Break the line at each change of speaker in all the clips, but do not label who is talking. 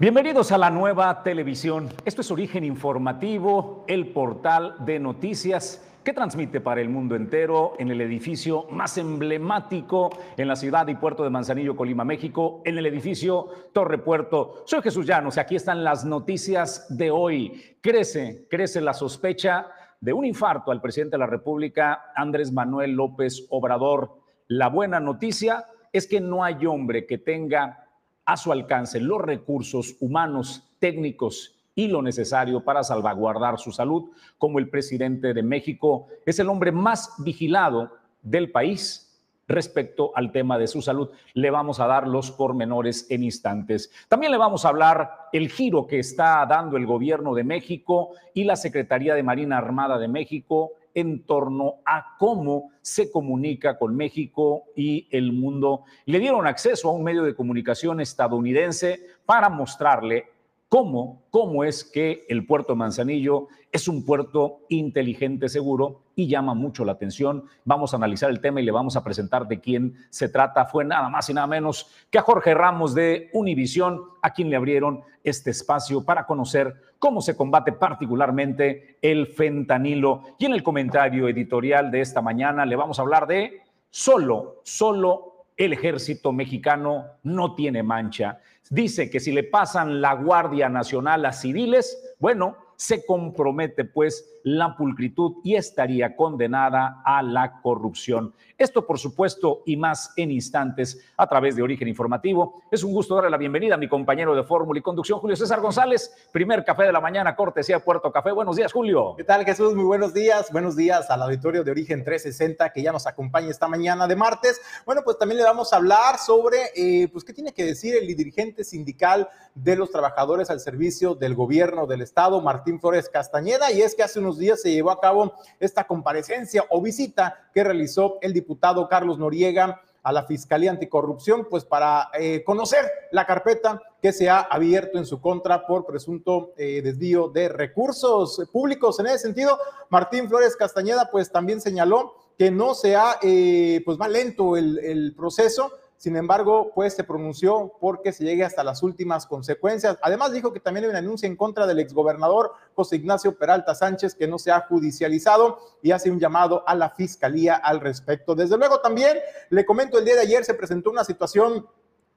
Bienvenidos a la nueva televisión. Esto es Origen Informativo, el portal de noticias que transmite para el mundo entero en el edificio más emblemático en la ciudad y puerto de Manzanillo, Colima, México, en el edificio Torre Puerto. Soy Jesús Llanos y aquí están las noticias de hoy. Crece, crece la sospecha de un infarto al presidente de la República, Andrés Manuel López Obrador. La buena noticia es que no hay hombre que tenga a su alcance los recursos humanos, técnicos y lo necesario para salvaguardar su salud, como el presidente de México es el hombre más vigilado del país respecto al tema de su salud. Le vamos a dar los pormenores en instantes. También le vamos a hablar el giro que está dando el gobierno de México y la Secretaría de Marina Armada de México en torno a cómo se comunica con México y el mundo. Le dieron acceso a un medio de comunicación estadounidense para mostrarle cómo, cómo es que el puerto Manzanillo es un puerto inteligente, seguro y llama mucho la atención. Vamos a analizar el tema y le vamos a presentar de quién se trata. Fue nada más y nada menos que a Jorge Ramos de Univisión, a quien le abrieron este espacio para conocer cómo se combate particularmente el fentanilo. Y en el comentario editorial de esta mañana le vamos a hablar de solo, solo el ejército mexicano no tiene mancha. Dice que si le pasan la Guardia Nacional a civiles, bueno, se compromete pues la pulcritud y estaría condenada a la corrupción. Esto, por supuesto, y más en instantes a través de Origen Informativo. Es un gusto darle la bienvenida a mi compañero de fórmula y conducción, Julio César González. Primer café de la mañana, cortesía Puerto Café. Buenos días, Julio.
¿Qué tal, Jesús? Muy buenos días. Buenos días al auditorio de Origen 360 que ya nos acompaña esta mañana de martes. Bueno, pues también le vamos a hablar sobre, eh, pues, qué tiene que decir el dirigente sindical de los trabajadores al servicio del gobierno del Estado, Martín Flores Castañeda. Y es que hace unos días se llevó a cabo esta comparecencia o visita que realizó el diputado Carlos Noriega a la Fiscalía Anticorrupción, pues para eh, conocer la carpeta que se ha abierto en su contra por presunto eh, desvío de recursos públicos. En ese sentido, Martín Flores Castañeda, pues también señaló que no se ha, eh, pues va lento el, el proceso, sin embargo, pues se pronunció porque se llegue hasta las últimas consecuencias. Además, dijo que también hay una denuncia en contra del exgobernador José Ignacio Peralta Sánchez que no se ha judicializado y hace un llamado a la fiscalía al respecto. Desde luego, también le comento, el día de ayer se presentó una situación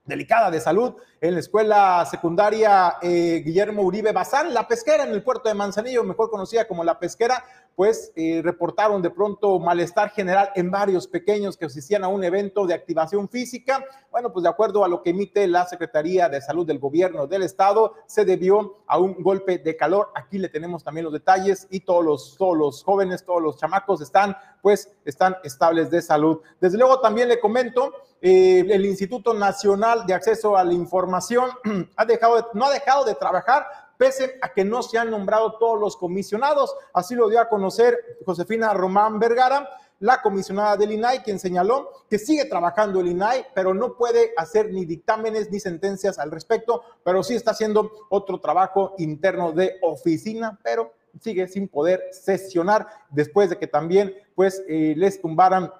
delicada de salud en la escuela secundaria eh, Guillermo Uribe Bazán, la pesquera en el puerto de Manzanillo, mejor conocida como la pesquera, pues eh, reportaron de pronto malestar general en varios pequeños que asistían a un evento de activación física. Bueno, pues de acuerdo a lo que emite la Secretaría de Salud del Gobierno del Estado, se debió a un golpe de calor. Aquí le tenemos también los detalles y todos los, todos los jóvenes, todos los chamacos están, pues, están estables de salud. Desde luego también le comento, eh, el Instituto Nacional de Acceso a la Información ha dejado no ha dejado de trabajar pese a que no se han nombrado todos los comisionados. Así lo dio a conocer Josefina Román Vergara, la comisionada del INAI, quien señaló que sigue trabajando el INAI, pero no puede hacer ni dictámenes ni sentencias al respecto, pero sí está haciendo otro trabajo interno de oficina, pero sigue sin poder sesionar después de que también pues eh, les tumbaran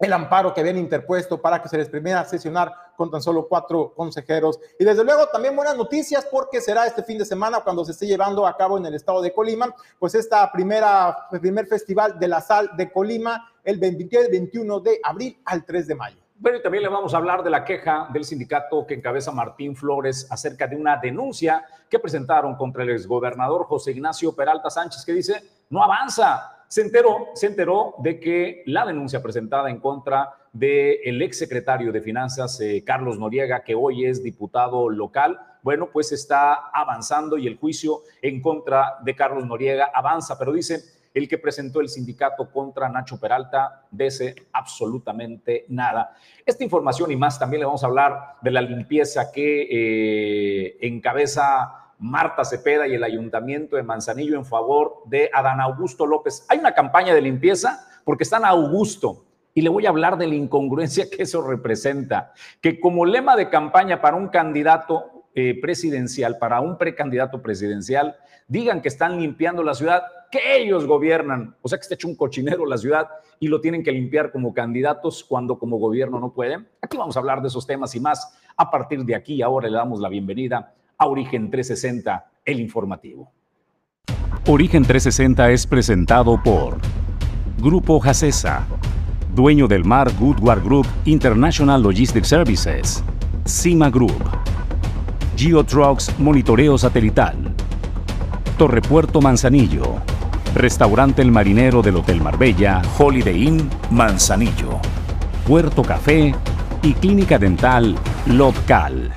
el amparo que habían interpuesto para que se les permita sesionar con tan solo cuatro consejeros. Y desde luego también buenas noticias porque será este fin de semana cuando se esté llevando a cabo en el estado de Colima, pues esta primera, el primer festival de la sal de Colima el 21 de abril al 3 de mayo.
Bueno, y también le vamos a hablar de la queja del sindicato que encabeza Martín Flores acerca de una denuncia que presentaron contra el exgobernador José Ignacio Peralta Sánchez que dice, no avanza, se enteró, se enteró de que la denuncia presentada en contra del ex exsecretario de Finanzas, eh, Carlos Noriega, que hoy es diputado local, bueno, pues está avanzando y el juicio en contra de Carlos Noriega avanza, pero dice, el que presentó el sindicato contra Nacho Peralta dice absolutamente nada. Esta información y más también le vamos a hablar de la limpieza que eh, encabeza Marta Cepeda y el Ayuntamiento de Manzanillo en favor de Adán Augusto López. Hay una campaña de limpieza porque están a Augusto y le voy a hablar de la incongruencia que eso representa, que como lema de campaña para un candidato eh, presidencial, para un precandidato presidencial, digan que están limpiando la ciudad, que ellos gobiernan, o sea que está hecho un cochinero la ciudad y lo tienen que limpiar como candidatos cuando como gobierno no pueden. Aquí vamos a hablar de esos temas y más. A partir de aquí, ahora le damos la bienvenida a Origen 360, el informativo.
Origen 360 es presentado por Grupo Jacesa, dueño del mar Goodward Group International Logistics Services, Cima Group, Geotrucks Monitoreo Satelital, Torrepuerto Manzanillo, Restaurante El Marinero del Hotel Marbella, Holiday Inn Manzanillo, Puerto Café y Clínica Dental Local.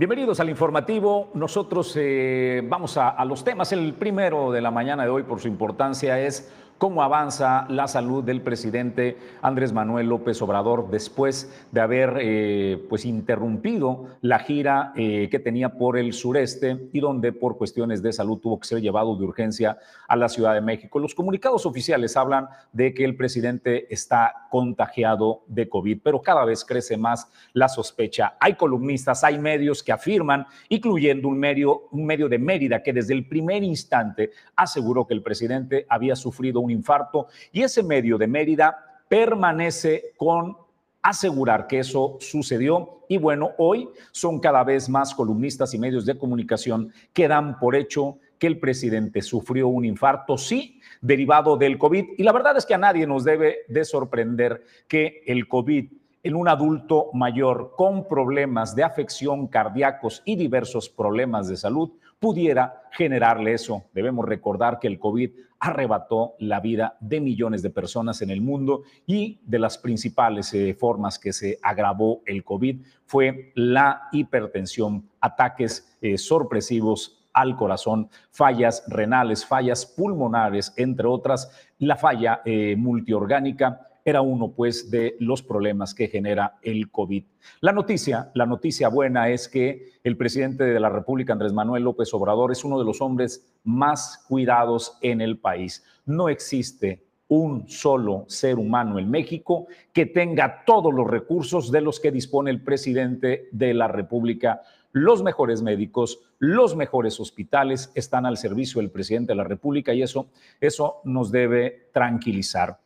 Bienvenidos al informativo. Nosotros eh, vamos a, a, los temas. El primero de la mañana de hoy, por su importancia, es cómo avanza la salud del presidente Andrés Manuel López Obrador después de haber eh, pues interrumpido la gira eh, que tenía por el sureste y donde por cuestiones de salud tuvo que ser llevado de urgencia a la Ciudad de México. Los comunicados oficiales hablan de que el presidente está contagiado de COVID, pero cada vez crece más la sospecha. Hay columnistas, hay medios que afirman, incluyendo un medio, un medio de Mérida, que desde el primer instante aseguró que el presidente había sufrido un infarto y ese medio de Mérida permanece con asegurar que eso sucedió y bueno, hoy son cada vez más columnistas y medios de comunicación que dan por hecho que el presidente sufrió un infarto, sí, derivado del COVID. Y la verdad es que a nadie nos debe de sorprender que el COVID en un adulto mayor con problemas de afección cardíacos y diversos problemas de salud pudiera generarle eso. Debemos recordar que el COVID arrebató la vida de millones de personas en el mundo y de las principales eh, formas que se agravó el COVID fue la hipertensión, ataques eh, sorpresivos al corazón, fallas renales, fallas pulmonares, entre otras, la falla eh, multiorgánica era uno pues de los problemas que genera el COVID. La noticia, la noticia buena es que el presidente de la República, Andrés Manuel López Obrador, es uno de los hombres más cuidados en el país. No existe un solo ser humano en México que tenga todos los recursos de los que dispone el presidente de la República. Los mejores médicos, los mejores hospitales están al servicio del presidente de la República y eso, eso nos debe tranquilizar.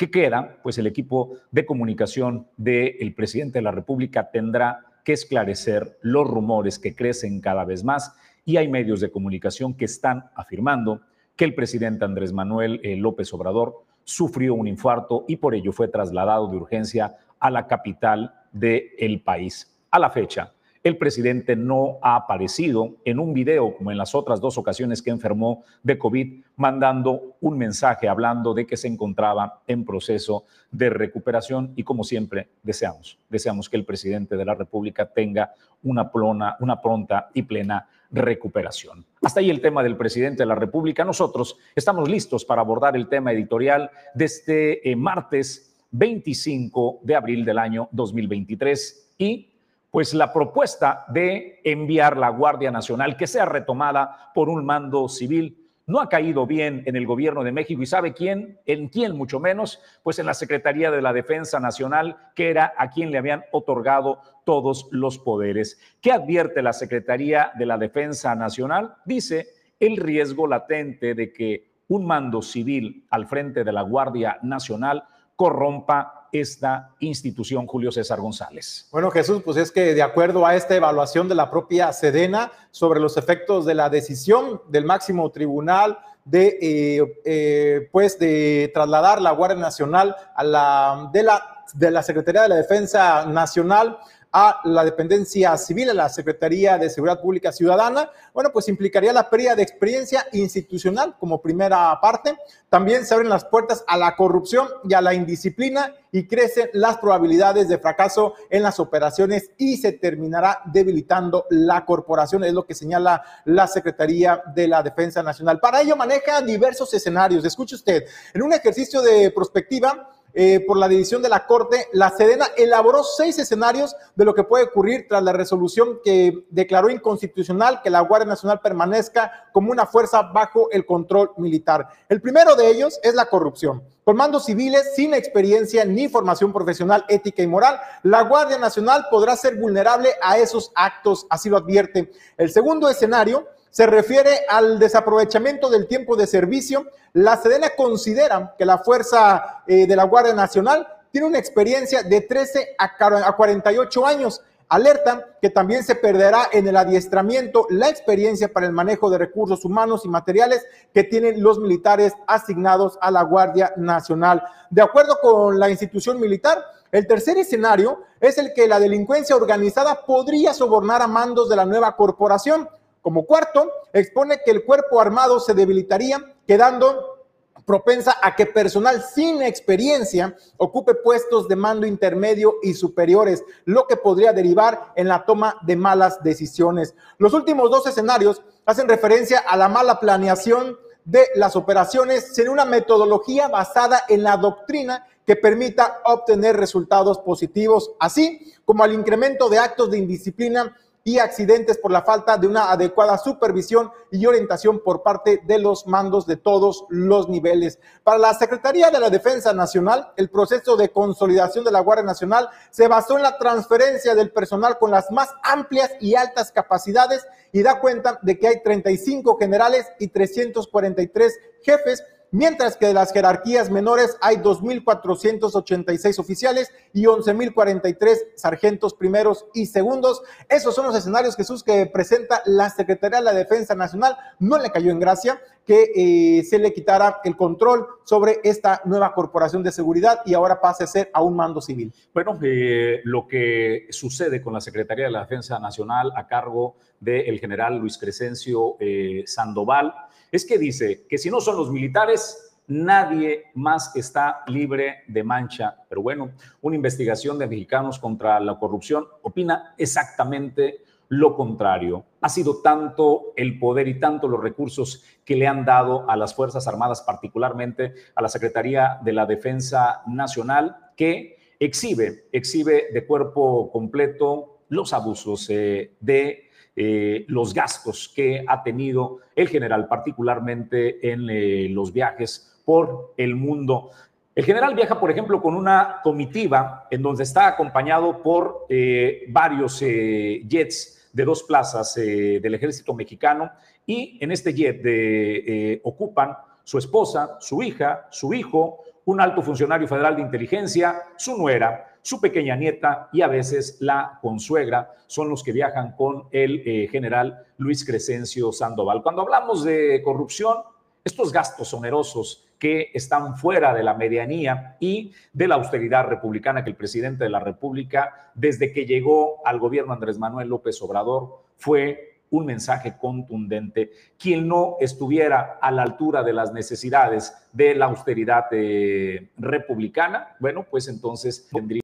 ¿Qué queda? Pues el equipo de comunicación del presidente de la República tendrá que esclarecer los rumores que crecen cada vez más y hay medios de comunicación que están afirmando que el presidente Andrés Manuel eh, López Obrador sufrió un infarto y por ello fue trasladado de urgencia a la capital del país. A la fecha, el presidente no ha aparecido en un video como en las otras dos ocasiones que enfermó de COVID, mandando un mensaje hablando de que se encontraba en proceso de recuperación y como siempre deseamos, deseamos que el presidente de la República tenga una, plona, una pronta y plena recuperación. Hasta ahí el tema del presidente de la República. Nosotros estamos listos para abordar el tema editorial de este eh, martes 25 de abril del año 2023 y pues la propuesta de enviar la Guardia Nacional, que sea retomada por un mando civil, no ha caído bien en el gobierno de México y sabe quién, en quién mucho menos, pues en la Secretaría de la Defensa Nacional, que era a quien le habían otorgado todos los poderes. ¿Qué advierte la Secretaría de la Defensa Nacional? Dice el riesgo latente de que un mando civil al frente de la Guardia Nacional corrompa esta institución, Julio César González?
Bueno, Jesús, pues es que de acuerdo a esta evaluación de la propia Sedena sobre los efectos de la decisión del máximo tribunal de, eh, eh, pues de trasladar la Guardia Nacional a la, de, la, de la Secretaría de la Defensa Nacional, a la dependencia civil, a la Secretaría de Seguridad Pública Ciudadana, bueno, pues implicaría la pérdida de experiencia institucional como primera parte. También se abren las puertas a la corrupción y a la indisciplina y crecen las probabilidades de fracaso en las operaciones y se terminará debilitando la corporación, es lo que señala la Secretaría de la Defensa Nacional. Para ello maneja diversos escenarios. Escuche usted, en un ejercicio de prospectiva, eh, por la división de la Corte, la Sedena elaboró seis escenarios de lo que puede ocurrir tras la resolución que declaró inconstitucional que la Guardia Nacional permanezca como una fuerza bajo el control militar. El primero de ellos es la corrupción. Con mandos civiles sin experiencia ni formación profesional, ética y moral, la Guardia Nacional podrá ser vulnerable a esos actos, así lo advierte. El segundo escenario se refiere al desaprovechamiento del tiempo de servicio. La Sedena considera que la fuerza eh, de la Guardia Nacional tiene una experiencia de 13 a 48 años. Alertan que también se perderá en el adiestramiento la experiencia para el manejo de recursos humanos y materiales que tienen los militares asignados a la Guardia Nacional. De acuerdo con la institución militar, el tercer escenario es el que la delincuencia organizada podría sobornar a mandos de la nueva corporación. Como cuarto, expone que el cuerpo armado se debilitaría, quedando propensa a que personal sin experiencia ocupe puestos de mando intermedio y superiores, lo que podría derivar en la toma de malas decisiones. Los últimos dos escenarios hacen referencia a la mala planeación de las operaciones sin una metodología basada en la doctrina que permita obtener resultados positivos, así como al incremento de actos de indisciplina y accidentes por la falta de una adecuada supervisión y orientación por parte de los mandos de todos los niveles. Para la Secretaría de la Defensa Nacional, el proceso de consolidación de la Guardia Nacional se basó en la transferencia del personal con las más amplias y altas capacidades y da cuenta de que hay 35 generales y 343 jefes mientras que de las jerarquías menores hay 2.486 oficiales y 11.043 sargentos primeros y segundos. Esos son los escenarios, Jesús, que presenta la Secretaría de la Defensa Nacional. No le cayó en gracia que eh, se le quitara el control sobre esta nueva corporación de seguridad y ahora pase a ser a un mando civil.
Bueno, eh, lo que sucede con la Secretaría de la Defensa Nacional a cargo del general Luis Crescencio eh, Sandoval es que dice que si no son los militares, nadie más está libre de mancha. Pero bueno, una investigación de mexicanos contra la corrupción opina exactamente lo contrario. Ha sido tanto el poder y tanto los recursos que le han dado a las Fuerzas Armadas, particularmente a la Secretaría de la Defensa Nacional, que exhibe, exhibe de cuerpo completo los abusos eh, de eh, los gastos que ha tenido el general, particularmente en eh, los viajes por el mundo. El general viaja, por ejemplo, con una comitiva en donde está acompañado por eh, varios jets de dos plazas del ejército mexicano y en este jet ocupan su esposa, su hija, su hijo, un alto funcionario federal de inteligencia, su nuera, su pequeña nieta y a veces la consuegra son los que viajan con el eh, general Luis Crescencio Sandoval. Cuando hablamos de corrupción, estos gastos onerosos que están fuera de la medianía y de la austeridad republicana que el presidente de la República, desde que llegó al gobierno Andrés Manuel López Obrador, fue un mensaje contundente. Quien no estuviera a la altura de las necesidades de la austeridad eh, republicana, bueno, pues entonces tendría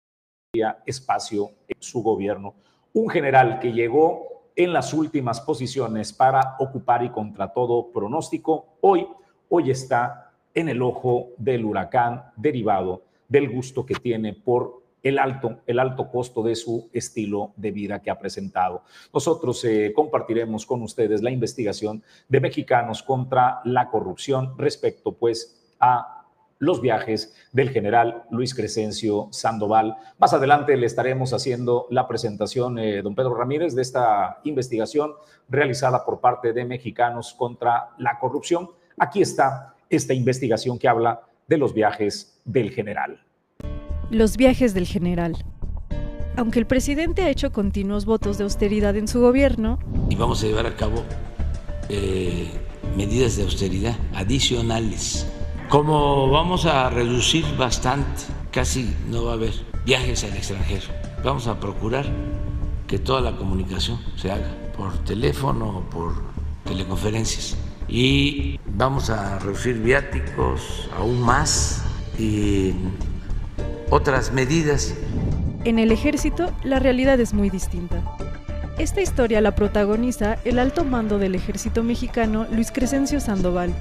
espacio en su gobierno. Un general que llegó en las últimas posiciones para ocupar y contra todo pronóstico, hoy, hoy está en el ojo del huracán derivado del gusto que tiene por el alto, el alto costo de su estilo de vida que ha presentado. Nosotros eh, compartiremos con ustedes la investigación de mexicanos contra la corrupción respecto pues a los viajes del general Luis Crescencio Sandoval. Más adelante le estaremos haciendo la presentación, eh, don Pedro Ramírez, de esta investigación realizada por parte de Mexicanos contra la Corrupción. Aquí está esta investigación que habla de los viajes del general.
Los viajes del general. Aunque el presidente ha hecho continuos votos de austeridad en su gobierno,
y vamos a llevar a cabo eh, medidas de austeridad adicionales como vamos a reducir bastante, casi no va a haber viajes al extranjero, vamos a procurar que toda la comunicación se haga por teléfono o por teleconferencias. Y vamos a reducir viáticos aún más y otras medidas.
En el ejército la realidad es muy distinta. Esta historia la protagoniza el alto mando del ejército mexicano Luis Crescencio Sandoval,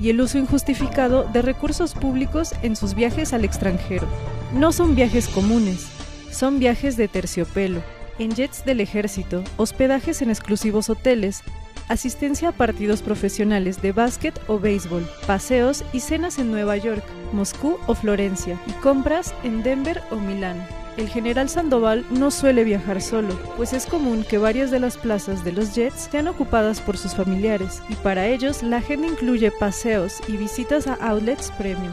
y el uso injustificado de recursos públicos en sus viajes al extranjero. No son viajes comunes, son viajes de terciopelo, en jets del ejército, hospedajes en exclusivos hoteles, asistencia a partidos profesionales de básquet o béisbol, paseos y cenas en Nueva York, Moscú o Florencia, y compras en Denver o Milán. El general Sandoval no suele viajar solo, pues es común que varias de las plazas de los jets sean ocupadas por sus familiares, y para ellos la agenda incluye paseos y visitas a outlets premium.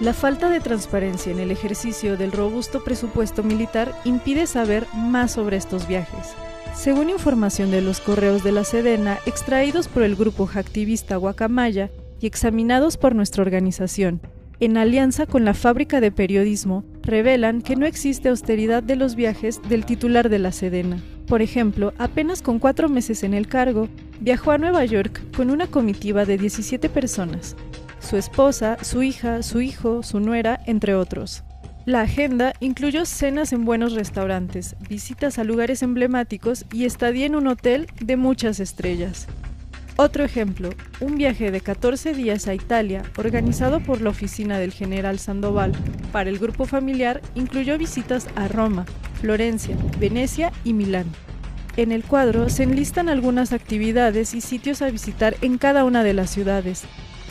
La falta de transparencia en el ejercicio del robusto presupuesto militar impide saber más sobre estos viajes. Según información de los correos de la Sedena extraídos por el grupo hacktivista Guacamaya y examinados por nuestra organización, en alianza con la fábrica de periodismo, revelan que no existe austeridad de los viajes del titular de la Sedena. Por ejemplo, apenas con cuatro meses en el cargo, viajó a Nueva York con una comitiva de 17 personas, su esposa, su hija, su hijo, su nuera, entre otros. La agenda incluyó cenas en buenos restaurantes, visitas a lugares emblemáticos y estadía en un hotel de muchas estrellas. Otro ejemplo, un viaje de 14 días a Italia, organizado por la oficina del general Sandoval para el grupo familiar, incluyó visitas a Roma, Florencia, Venecia y Milán. En el cuadro se enlistan algunas actividades y sitios a visitar en cada una de las ciudades,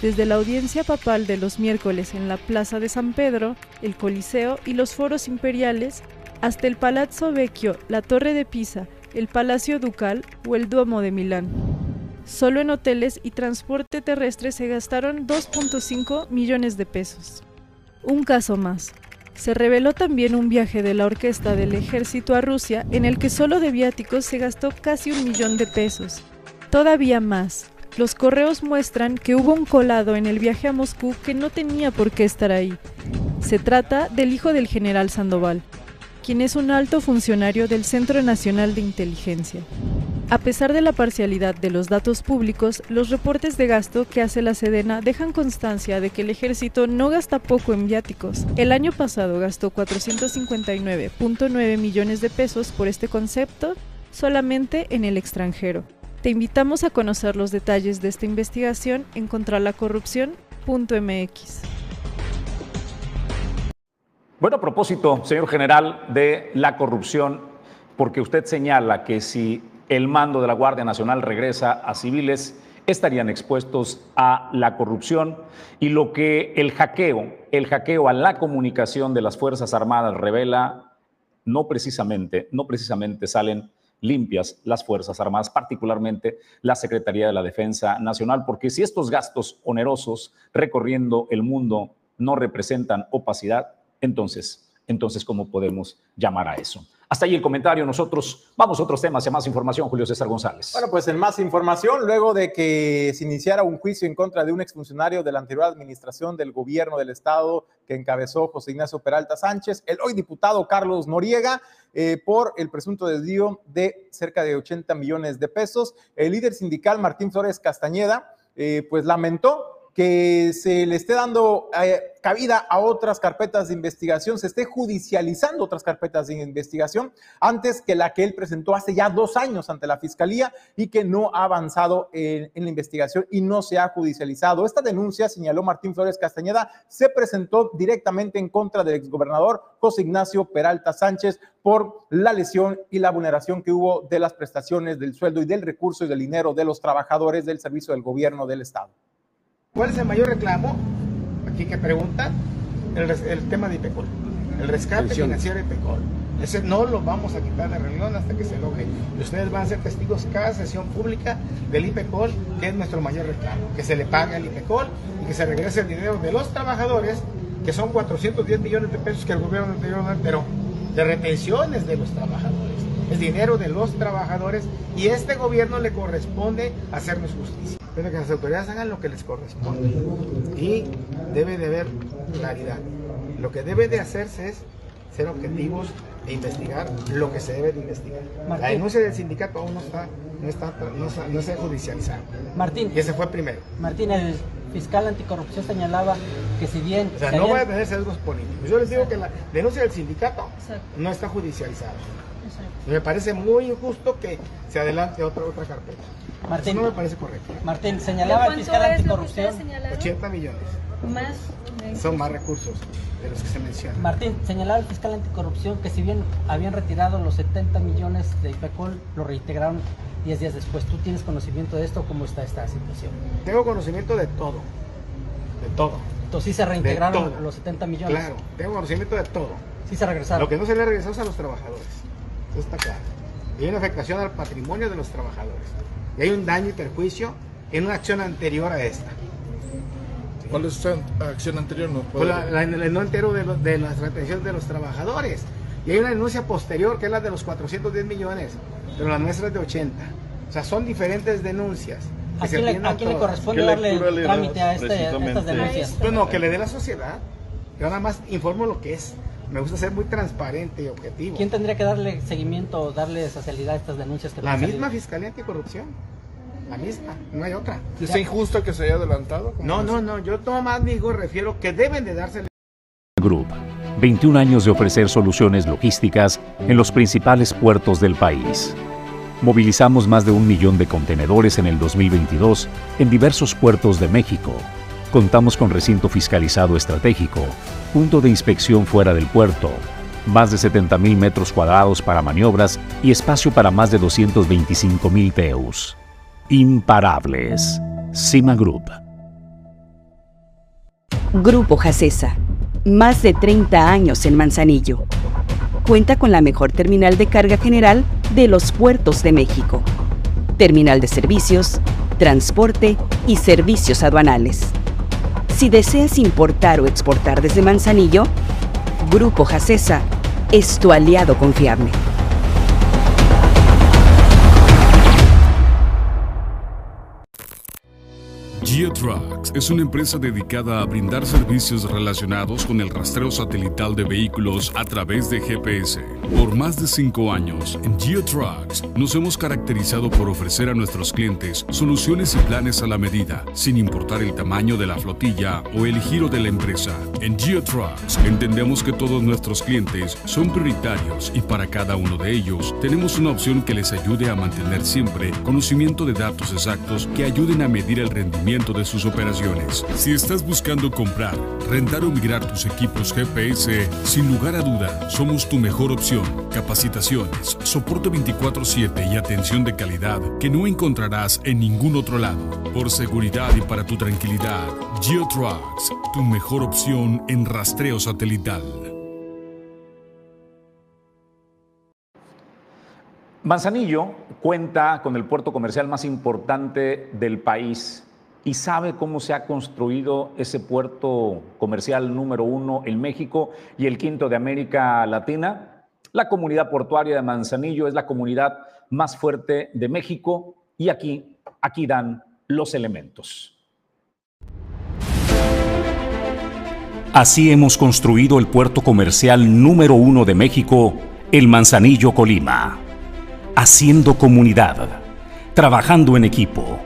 desde la audiencia papal de los miércoles en la Plaza de San Pedro, el Coliseo y los foros imperiales, hasta el Palazzo Vecchio, la Torre de Pisa, el Palacio Ducal o el Duomo de Milán. Solo en hoteles y transporte terrestre se gastaron 2.5 millones de pesos. Un caso más. Se reveló también un viaje de la orquesta del ejército a Rusia en el que solo de viáticos se gastó casi un millón de pesos. Todavía más. Los correos muestran que hubo un colado en el viaje a Moscú que no tenía por qué estar ahí. Se trata del hijo del general Sandoval, quien es un alto funcionario del Centro Nacional de Inteligencia. A pesar de la parcialidad de los datos públicos, los reportes de gasto que hace la Sedena dejan constancia de que el ejército no gasta poco en viáticos. El año pasado gastó 459.9 millones de pesos por este concepto solamente en el extranjero. Te invitamos a conocer los detalles de esta investigación en contralacorrupción.mx.
Bueno, a propósito, señor general, de la corrupción, porque usted señala que si el mando de la Guardia Nacional regresa a civiles, estarían expuestos a la corrupción y lo que el hackeo, el hackeo a la comunicación de las Fuerzas Armadas revela, no precisamente, no precisamente salen limpias las Fuerzas Armadas, particularmente la Secretaría de la Defensa Nacional, porque si estos gastos onerosos recorriendo el mundo no representan opacidad, entonces, entonces, ¿cómo podemos llamar a eso? Hasta ahí el comentario. Nosotros vamos a otros temas y más información, Julio César González.
Bueno, pues en más información, luego de que se iniciara un juicio en contra de un exfuncionario de la anterior administración del gobierno del Estado que encabezó José Ignacio Peralta Sánchez, el hoy diputado Carlos Noriega, eh, por el presunto desvío de cerca de 80 millones de pesos, el líder sindical Martín Flores Castañeda, eh, pues lamentó que se le esté dando eh, cabida a otras carpetas de investigación, se esté judicializando otras carpetas de investigación antes que la que él presentó hace ya dos años ante la Fiscalía y que no ha avanzado en, en la investigación y no se ha judicializado. Esta denuncia, señaló Martín Flores Castañeda, se presentó directamente en contra del exgobernador José Ignacio Peralta Sánchez por la lesión y la vulneración que hubo de las prestaciones del sueldo y del recurso y del dinero de los trabajadores del servicio del gobierno del Estado.
¿Cuál es el mayor reclamo? Aquí que pregunta, el, el tema de IPECOL, el rescate Pensión. financiero de IPECOL. Ese no lo vamos a quitar de reunión hasta que se logre. Y ustedes van a ser testigos cada sesión pública del IPECOL, que es nuestro mayor reclamo. Que se le pague al IPECOL y que se regrese el dinero de los trabajadores, que son 410 millones de pesos que el gobierno anterior pero de retenciones de los trabajadores. Es dinero de los trabajadores y este gobierno le corresponde hacernos justicia pero que las autoridades hagan lo que les corresponde. Y debe de haber claridad. Lo que debe de hacerse es ser objetivos e investigar lo que se debe de investigar. Martín. La denuncia del sindicato aún no está, no está, no, está, no se ha judicializado.
Martín.
Y ese fue primero.
Martín, el fiscal anticorrupción señalaba que si bien...
O sea, no va a tener sesgos políticos. Yo les digo que la denuncia del sindicato Exacto. no está judicializada. Y me parece muy injusto que se adelante otra, otra carpeta.
Martín,
Eso no me parece correcto.
Martín, señalaba el fiscal anticorrupción.
80 millones.
Más.
Son más recursos de los que se mencionan.
Martín, señalaba el fiscal anticorrupción que si bien habían retirado los 70 millones de IPECOL, lo reintegraron 10 días después. ¿Tú tienes conocimiento de esto? ¿Cómo está esta situación?
Tengo conocimiento de todo. De todo.
Entonces sí se reintegraron los 70 millones.
Claro, tengo conocimiento de todo.
Sí se regresaron.
Lo que no se le regresó es a los trabajadores. Eso está claro. Y hay una afectación al patrimonio de los trabajadores. Y hay un daño y perjuicio en una acción anterior a esta.
¿Cuál es esa acción anterior? No,
pues el no entero de, de las retenciones de los trabajadores. Y hay una denuncia posterior que es la de los 410 millones, pero la nuestra es de 80. O sea, son diferentes denuncias.
¿A quién, le, corresponde darle trámite a, este, estas denuncias?
Pues no, que le dé la sociedad. Yo nada más informo lo que es. Me gusta ser muy transparente y objetivo.
¿Quién tendría que darle seguimiento o darle socialidad a estas denuncias? Que
la misma Fiscalía Anticorrupción. La misma, no hay otra.
¿Es injusto que se haya adelantado?
No, no, no. Yo más digo, refiero que deben de darse.
Group. 21 años de ofrecer soluciones logísticas en los principales puertos del país. Movilizamos más de un millón de contenedores en el 2022 en diversos puertos de México. Contamos con recinto fiscalizado estratégico, punto de inspección fuera del puerto, más de 70.000 metros cuadrados para maniobras y espacio para más de 225.000 TEUs. Imparables. Cima Group.
Grupo Jacesa. Más de 30 años en Manzanillo cuenta con la mejor terminal de carga general de los puertos de México. Terminal de servicios, transporte y servicios aduanales. Si deseas importar o exportar desde Manzanillo, Grupo Jacesa es tu aliado confiable.
GeoTrucks es una empresa dedicada a brindar servicios relacionados con el rastreo satelital de vehículos a través de GPS. Por más de cinco años, en GeoTrucks nos hemos caracterizado por ofrecer a nuestros clientes soluciones y planes a la medida, sin importar el tamaño de la flotilla o el giro de la empresa. En GeoTrucks entendemos que todos nuestros clientes son prioritarios y para cada uno de ellos tenemos una opción que les ayude a mantener siempre conocimiento de datos exactos que ayuden a medir el rendimiento de sus operaciones. Si estás buscando comprar, rentar o migrar tus equipos GPS, sin lugar a duda, somos tu mejor opción. Capacitaciones, soporte 24/7 y atención de calidad que no encontrarás en ningún otro lado. Por seguridad y para tu tranquilidad, GeoTrucks, tu mejor opción en rastreo satelital.
Manzanillo cuenta con el puerto comercial más importante del país y sabe cómo se ha construido ese puerto comercial número uno en México y el quinto de América Latina. La comunidad portuaria de Manzanillo es la comunidad más fuerte de México y aquí, aquí dan los elementos.
Así hemos construido el puerto comercial número uno de México, el Manzanillo Colima. Haciendo comunidad, trabajando en equipo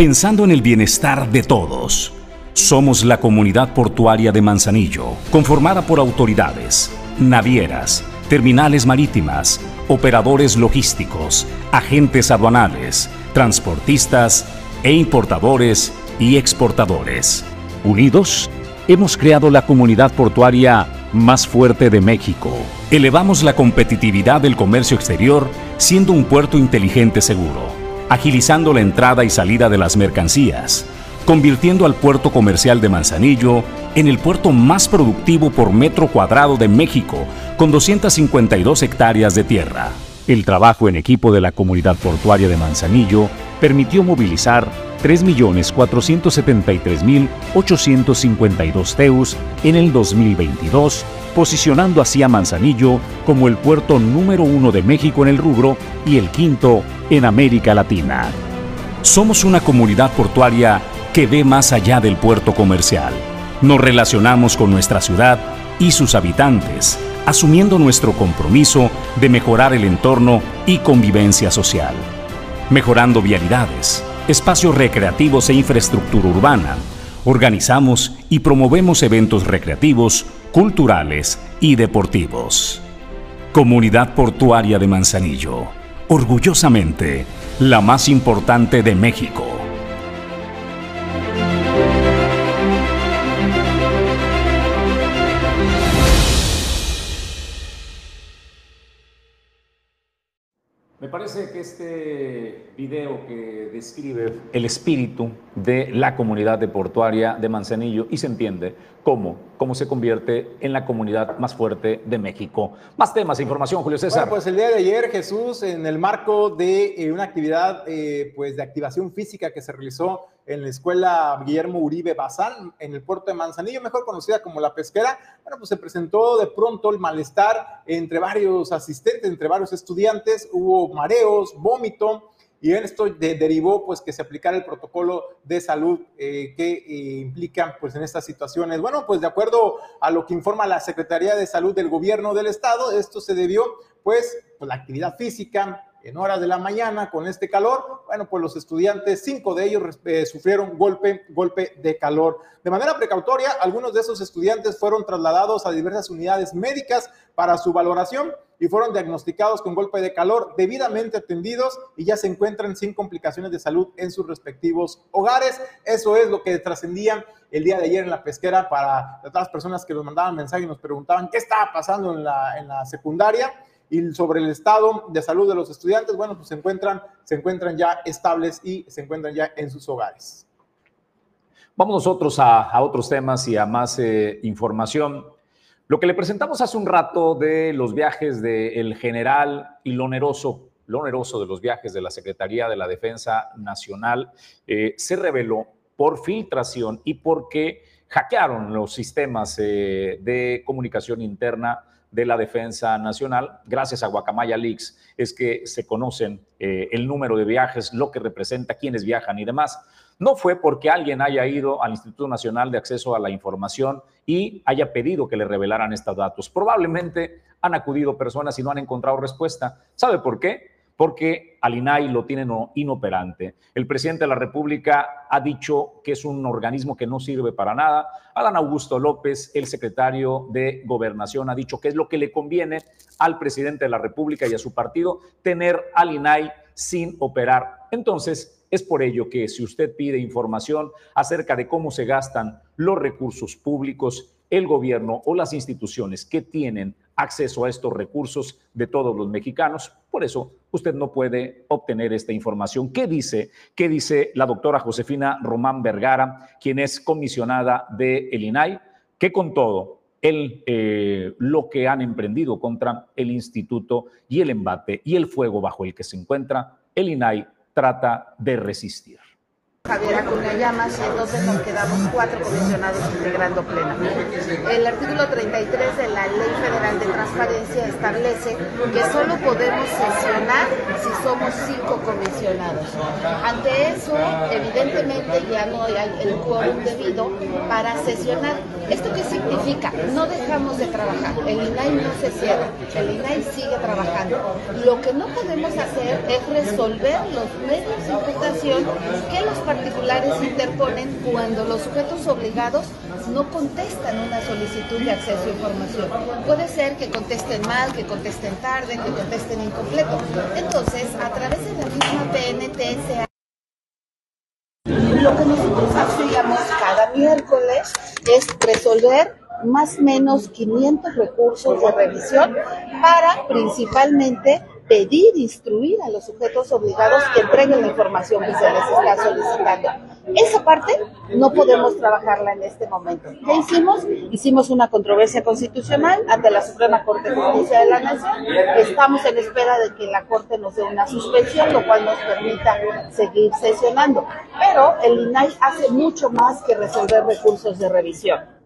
pensando en el bienestar de todos. Somos la comunidad portuaria de Manzanillo, conformada por autoridades, navieras, terminales marítimas, operadores logísticos, agentes aduanales, transportistas e importadores y exportadores. Unidos, hemos creado la comunidad portuaria más fuerte de México. Elevamos la competitividad del comercio exterior siendo un puerto inteligente seguro agilizando la entrada y salida de las mercancías, convirtiendo al puerto comercial de Manzanillo en el puerto más productivo por metro cuadrado de México, con 252 hectáreas de tierra. El trabajo en equipo de la comunidad portuaria de Manzanillo permitió movilizar 3.473.852 teus en el 2022, posicionando así a Manzanillo como el puerto número uno de México en el rubro y el quinto en América Latina. Somos una comunidad portuaria que ve más allá del puerto comercial. Nos relacionamos con nuestra ciudad y sus habitantes, asumiendo nuestro compromiso de mejorar el entorno y convivencia social, mejorando vialidades, espacios recreativos e infraestructura urbana. Organizamos y promovemos eventos recreativos, culturales y deportivos. Comunidad Portuaria de Manzanillo orgullosamente, la más importante de México.
Parece que este video que describe el espíritu de la comunidad de portuaria de Manzanillo y se entiende cómo, cómo se convierte en la comunidad más fuerte de México. Más temas e información, Julio César.
Bueno, pues el día de ayer, Jesús, en el marco de eh, una actividad eh, pues de activación física que se realizó en la escuela Guillermo Uribe Bazán, en el puerto de Manzanillo, mejor conocida como La Pesquera, bueno, pues se presentó de pronto el malestar entre varios asistentes, entre varios estudiantes, hubo mareos, vómito, y esto derivó pues que se aplicara el protocolo de salud eh, que eh, implica pues en estas situaciones. Bueno, pues de acuerdo a lo que informa la Secretaría de Salud del Gobierno del Estado, esto se debió pues, pues la actividad física, en horas de la mañana con este calor, bueno, pues los estudiantes, cinco de ellos eh, sufrieron golpe, golpe de calor. De manera precautoria, algunos de esos estudiantes fueron trasladados a diversas unidades médicas para su valoración y fueron diagnosticados con golpe de calor, debidamente atendidos y ya se encuentran sin complicaciones de salud en sus respectivos hogares. Eso es lo que trascendía el día de ayer en la pesquera para las personas que nos mandaban mensajes y nos preguntaban qué estaba pasando en la, en la secundaria y sobre el estado de salud de los estudiantes, bueno, pues se encuentran, se encuentran ya estables y se encuentran ya en sus hogares.
Vamos nosotros a, otros temas y a más eh, información. Lo que le presentamos hace un rato de los viajes del general y lo oneroso, lo oneroso de los viajes de la Secretaría de la Defensa Nacional, eh, se reveló por filtración y porque hackearon los sistemas eh, de comunicación interna de la Defensa Nacional. Gracias a Guacamaya Leaks es que se conocen eh, el número de viajes, lo que representa, quiénes viajan y demás. No fue porque alguien haya ido al Instituto Nacional de Acceso a la Información y haya pedido que le revelaran estos datos. Probablemente han acudido personas y no han encontrado respuesta. ¿Sabe por qué? Porque al INAI lo tienen inoperante. El presidente de la República ha dicho que es un organismo que no sirve para nada. Adán Augusto López, el secretario de Gobernación, ha dicho que es lo que le conviene al presidente de la República y a su partido tener al INAI sin operar. Entonces, es por ello que si usted pide información acerca de cómo se gastan los recursos públicos, el gobierno o las instituciones que tienen acceso a estos recursos de todos los mexicanos. Por eso usted no puede obtener esta información. ¿Qué dice? ¿Qué dice la doctora Josefina Román Vergara, quien es comisionada de el INAI? Que con todo, el, eh, lo que han emprendido contra el instituto y el embate y el fuego bajo el que se encuentra, el INAI trata de resistir.
Javier Acuña Llamas y entonces nos quedamos cuatro comisionados integrando plenamente. El artículo 33 de la Ley Federal de Transparencia establece que solo podemos sesionar si somos cinco comisionados. Ante eso, evidentemente ya no hay el quórum debido para sesionar. ¿Esto qué significa? No dejamos de trabajar. El INAI no se cierra. El INAI sigue trabajando. Lo que no podemos hacer es resolver los medios de imputación que los particulares interponen cuando los sujetos obligados no contestan una solicitud de acceso a información. Puede ser que contesten mal, que contesten tarde, que contesten incompleto. Entonces, a través de la misma PNT lo que nosotros hacíamos cada miércoles es resolver más o menos 500 recursos de revisión para principalmente pedir, instruir a los sujetos obligados que entreguen la información que se les está solicitando. Esa parte no podemos trabajarla en este momento. ¿Qué hicimos? Hicimos una controversia constitucional ante la Suprema Corte de Justicia de la Nación. Estamos en espera de que la Corte nos dé una suspensión, lo cual nos permita seguir sesionando. Pero el INAI hace mucho más que resolver recursos de revisión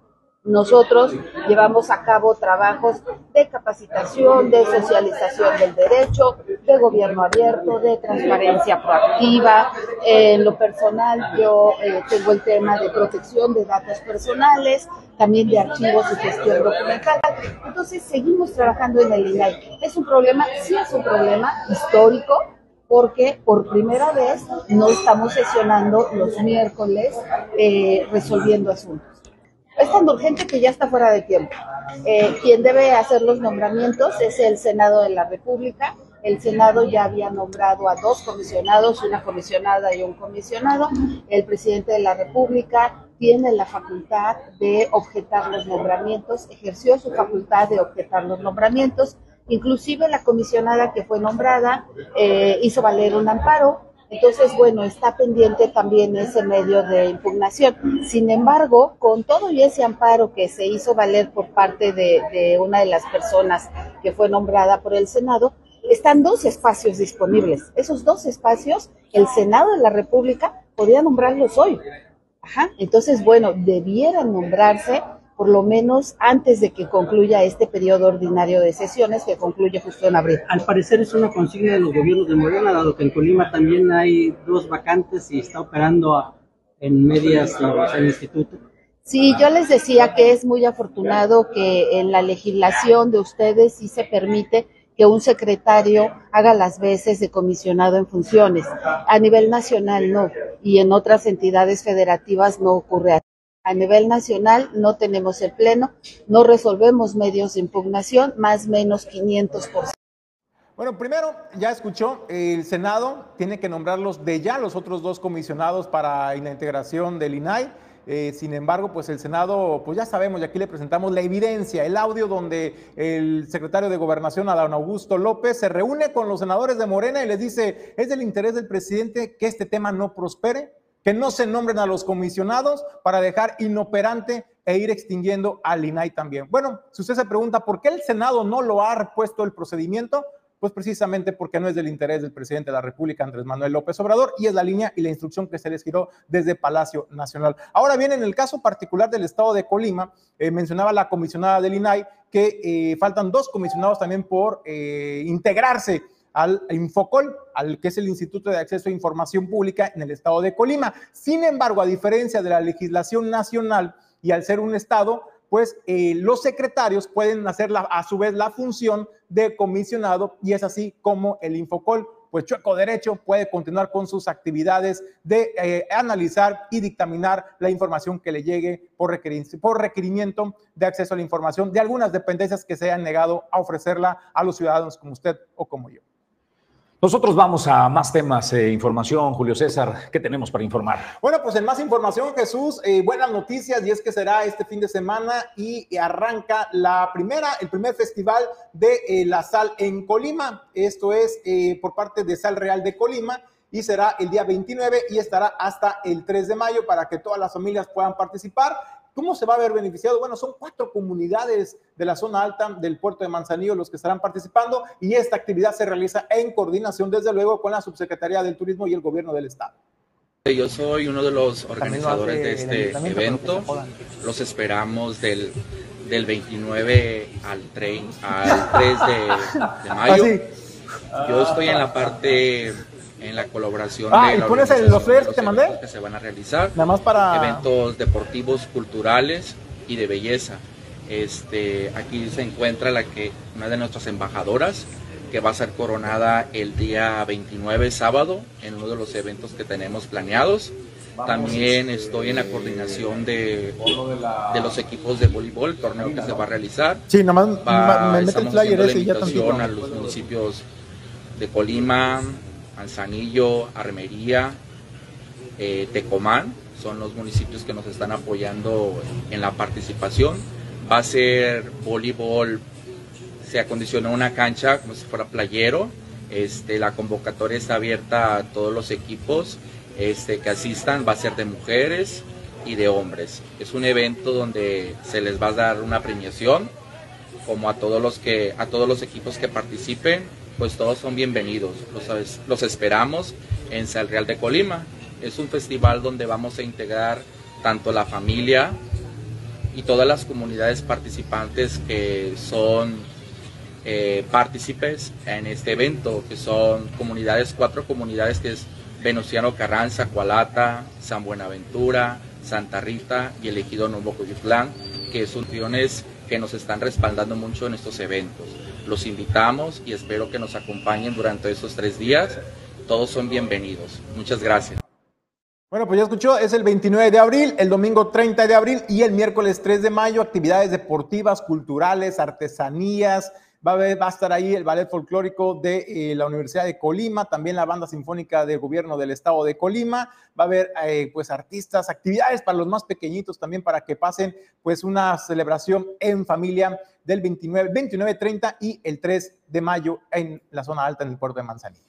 nosotros llevamos a cabo trabajos de capacitación, de socialización del derecho, de gobierno abierto, de transparencia proactiva. En lo personal, yo eh, tengo el tema de protección de datos personales, también de archivos y gestión documental. Entonces, seguimos trabajando en el INAI. Es un problema, sí es un problema histórico, porque por primera vez no estamos sesionando los miércoles eh, resolviendo asuntos es tan urgente que ya está fuera de tiempo. Eh, quien debe hacer los nombramientos es el Senado de la República. El Senado ya había nombrado a dos comisionados, una comisionada y un comisionado. El presidente de la República tiene la facultad de objetar los nombramientos, ejerció su facultad de objetar los nombramientos. Inclusive la comisionada que fue nombrada eh, hizo valer un amparo entonces, bueno, está pendiente también ese medio de impugnación. Sin embargo, con todo y ese amparo que se hizo valer por parte de, una de las personas que fue nombrada por el Senado, están dos espacios disponibles. Esos dos espacios, el Senado de la República podría nombrarlos hoy. Ajá. Entonces, bueno, debieran nombrarse por lo menos antes de que concluya este periodo ordinario de sesiones que concluye justo en abril.
Al parecer es una consigna de los gobiernos de Morena, dado que en Colima también hay dos vacantes y está operando en medias el instituto.
Sí, yo les decía que es muy afortunado que en la legislación de ustedes sí se permite que un secretario haga las veces de comisionado en funciones. A nivel nacional no, y en otras entidades federativas no ocurre así. A nivel nacional no tenemos el pleno, no resolvemos medios de impugnación, más menos 500%.
Bueno, primero, ya escuchó, el Senado tiene que nombrarlos de ya los otros dos comisionados para la integración del INAI. Eh, sin embargo, pues el Senado, pues ya sabemos, y aquí le presentamos la evidencia, el audio donde el secretario de Gobernación, Adán Augusto López, se reúne con los senadores de Morena y les dice, es del interés del presidente que este tema no prospere que no se nombren a los comisionados para dejar inoperante e ir extinguiendo al INAI también. Bueno, si usted se pregunta por qué el Senado no lo ha repuesto el procedimiento, pues precisamente porque no es del interés del presidente de la República, Andrés Manuel López Obrador, y es la línea y la instrucción que se les giró desde Palacio Nacional. Ahora bien, en el caso particular del estado de Colima, eh, mencionaba la comisionada del INAI que eh, faltan dos comisionados también por eh, integrarse al Infocol, al que es el Instituto de Acceso a Información Pública en el estado de Colima. Sin embargo, a diferencia de la legislación nacional y al ser un estado, pues eh, los secretarios pueden hacer a su vez la función de comisionado y es así como el Infocol, pues Chueco Derecho puede continuar con sus actividades de eh, analizar y dictaminar la información que le llegue por, por requerimiento de acceso a la información de algunas dependencias que se hayan negado a ofrecerla a los ciudadanos como usted o como yo.
Nosotros vamos a más temas, e información. Julio César, ¿qué tenemos para informar?
Bueno, pues en más información, Jesús, eh, buenas noticias y es que será este fin de semana y arranca la primera, el primer festival de eh, la sal en Colima. Esto es por parte de Sal Real de Colima y será el día 29 y estará hasta el 3 de mayo para que todas las familias puedan participar. ¿Cómo se va a ver beneficiado? Bueno, son cuatro comunidades de la zona alta del puerto de Manzanillo los que estarán participando y esta actividad se realiza en coordinación, desde luego, con la Subsecretaría del Turismo y el Gobierno del Estado.
Yo soy uno de los organizadores de este evento. Los esperamos del, del 29 al 3, al 3 de, de ah, mayo. Yo estoy en la parte en la colaboración
ah, de ¿y pones los flyers que te mandé?
Que se van a realizar.
Nada más para
eventos deportivos, culturales y de belleza. Este, aquí se encuentra la que una de nuestras embajadoras que va a ser coronada el día 29 sábado en uno de los eventos que tenemos planeados. También estoy en la coordinación de, de los equipos de voleibol, torneo que se va a realizar.
Sí, nada más me mete el flyer
ese y ya a los municipios de Colima, Manzanillo, Armería, eh, Tecomán, son los municipios que nos están apoyando en la participación. Va a ser voleibol, se acondiciona una cancha como si fuera playero. Este, la convocatoria está abierta a todos los equipos este, que asistan, va a ser de mujeres y de hombres. Es un evento donde se les va a dar una premiación, como a todos los que, a todos los equipos que participen pues todos son bienvenidos. Los, los esperamos en Sal Real de Colima. Es un festival donde vamos a integrar tanto la familia y todas las comunidades participantes que son eh, partícipes en este evento, que son comunidades, cuatro comunidades que es Venustiano Carranza, Cualata, San Buenaventura, Santa Rita y el ejido Nuevo Coyutlán, que son regiones que nos están respaldando mucho en estos eventos. Los invitamos y espero que nos acompañen durante esos tres días. Todos son bienvenidos. Muchas gracias.
Bueno, pues ya escuchó, es el 29 de abril, el domingo 30 de abril y el miércoles 3 de mayo, actividades deportivas, culturales, artesanías, Va a, va a, estar ahí el ballet folclórico de eh, la Universidad de Colima, también la banda sinfónica del gobierno del estado de Colima. Va a haber eh, pues artistas, actividades para los más pequeñitos también para que pasen pues una celebración en familia del 29, 29, 30 y el 3 de mayo en la zona alta en el puerto de Manzanillo.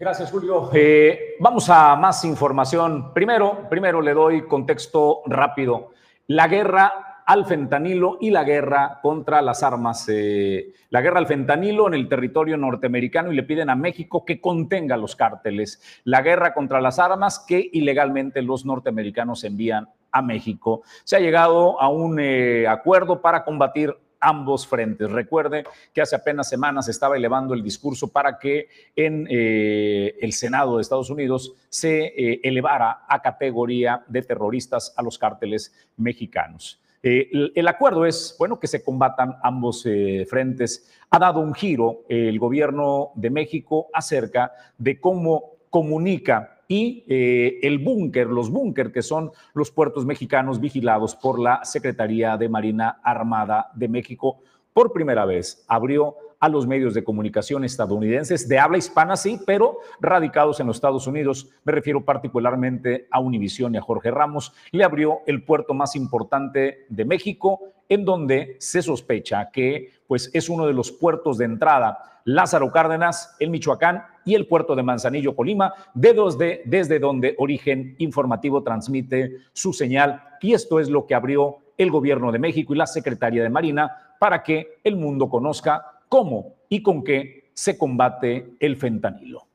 Gracias, Julio. Eh, vamos a más información. Primero, primero le doy contexto rápido. La guerra al fentanilo y la guerra contra las armas, eh, la guerra al fentanilo en el territorio norteamericano y le piden a México que contenga los cárteles, la guerra contra las armas que ilegalmente los norteamericanos envían a México. Se ha llegado a un eh, acuerdo para combatir ambos frentes. Recuerde que hace apenas semanas estaba elevando el discurso para que en eh, el Senado de Estados Unidos se eh, elevara a categoría de terroristas a los cárteles mexicanos. Eh, el, acuerdo es, bueno, que se combatan ambos frentes. Ha dado un giro el gobierno de México acerca de cómo comunica y eh, el búnker, los búnker que son los puertos mexicanos vigilados por la Secretaría de Marina Armada de México, por primera vez abrió a los medios de comunicación estadounidenses de habla hispana, sí, pero radicados en los Estados Unidos. Me refiero particularmente a Univisión y a Jorge Ramos. Le abrió el puerto más importante de México, en donde se sospecha que pues, es uno de los puertos de entrada Lázaro Cárdenas, el Michoacán y el puerto de Manzanillo, Colima, de, desde donde Origen Informativo transmite su señal. Y esto es lo que abrió el gobierno de México y la Secretaría de Marina para que el mundo conozca cómo y con qué se combate el fentanilo.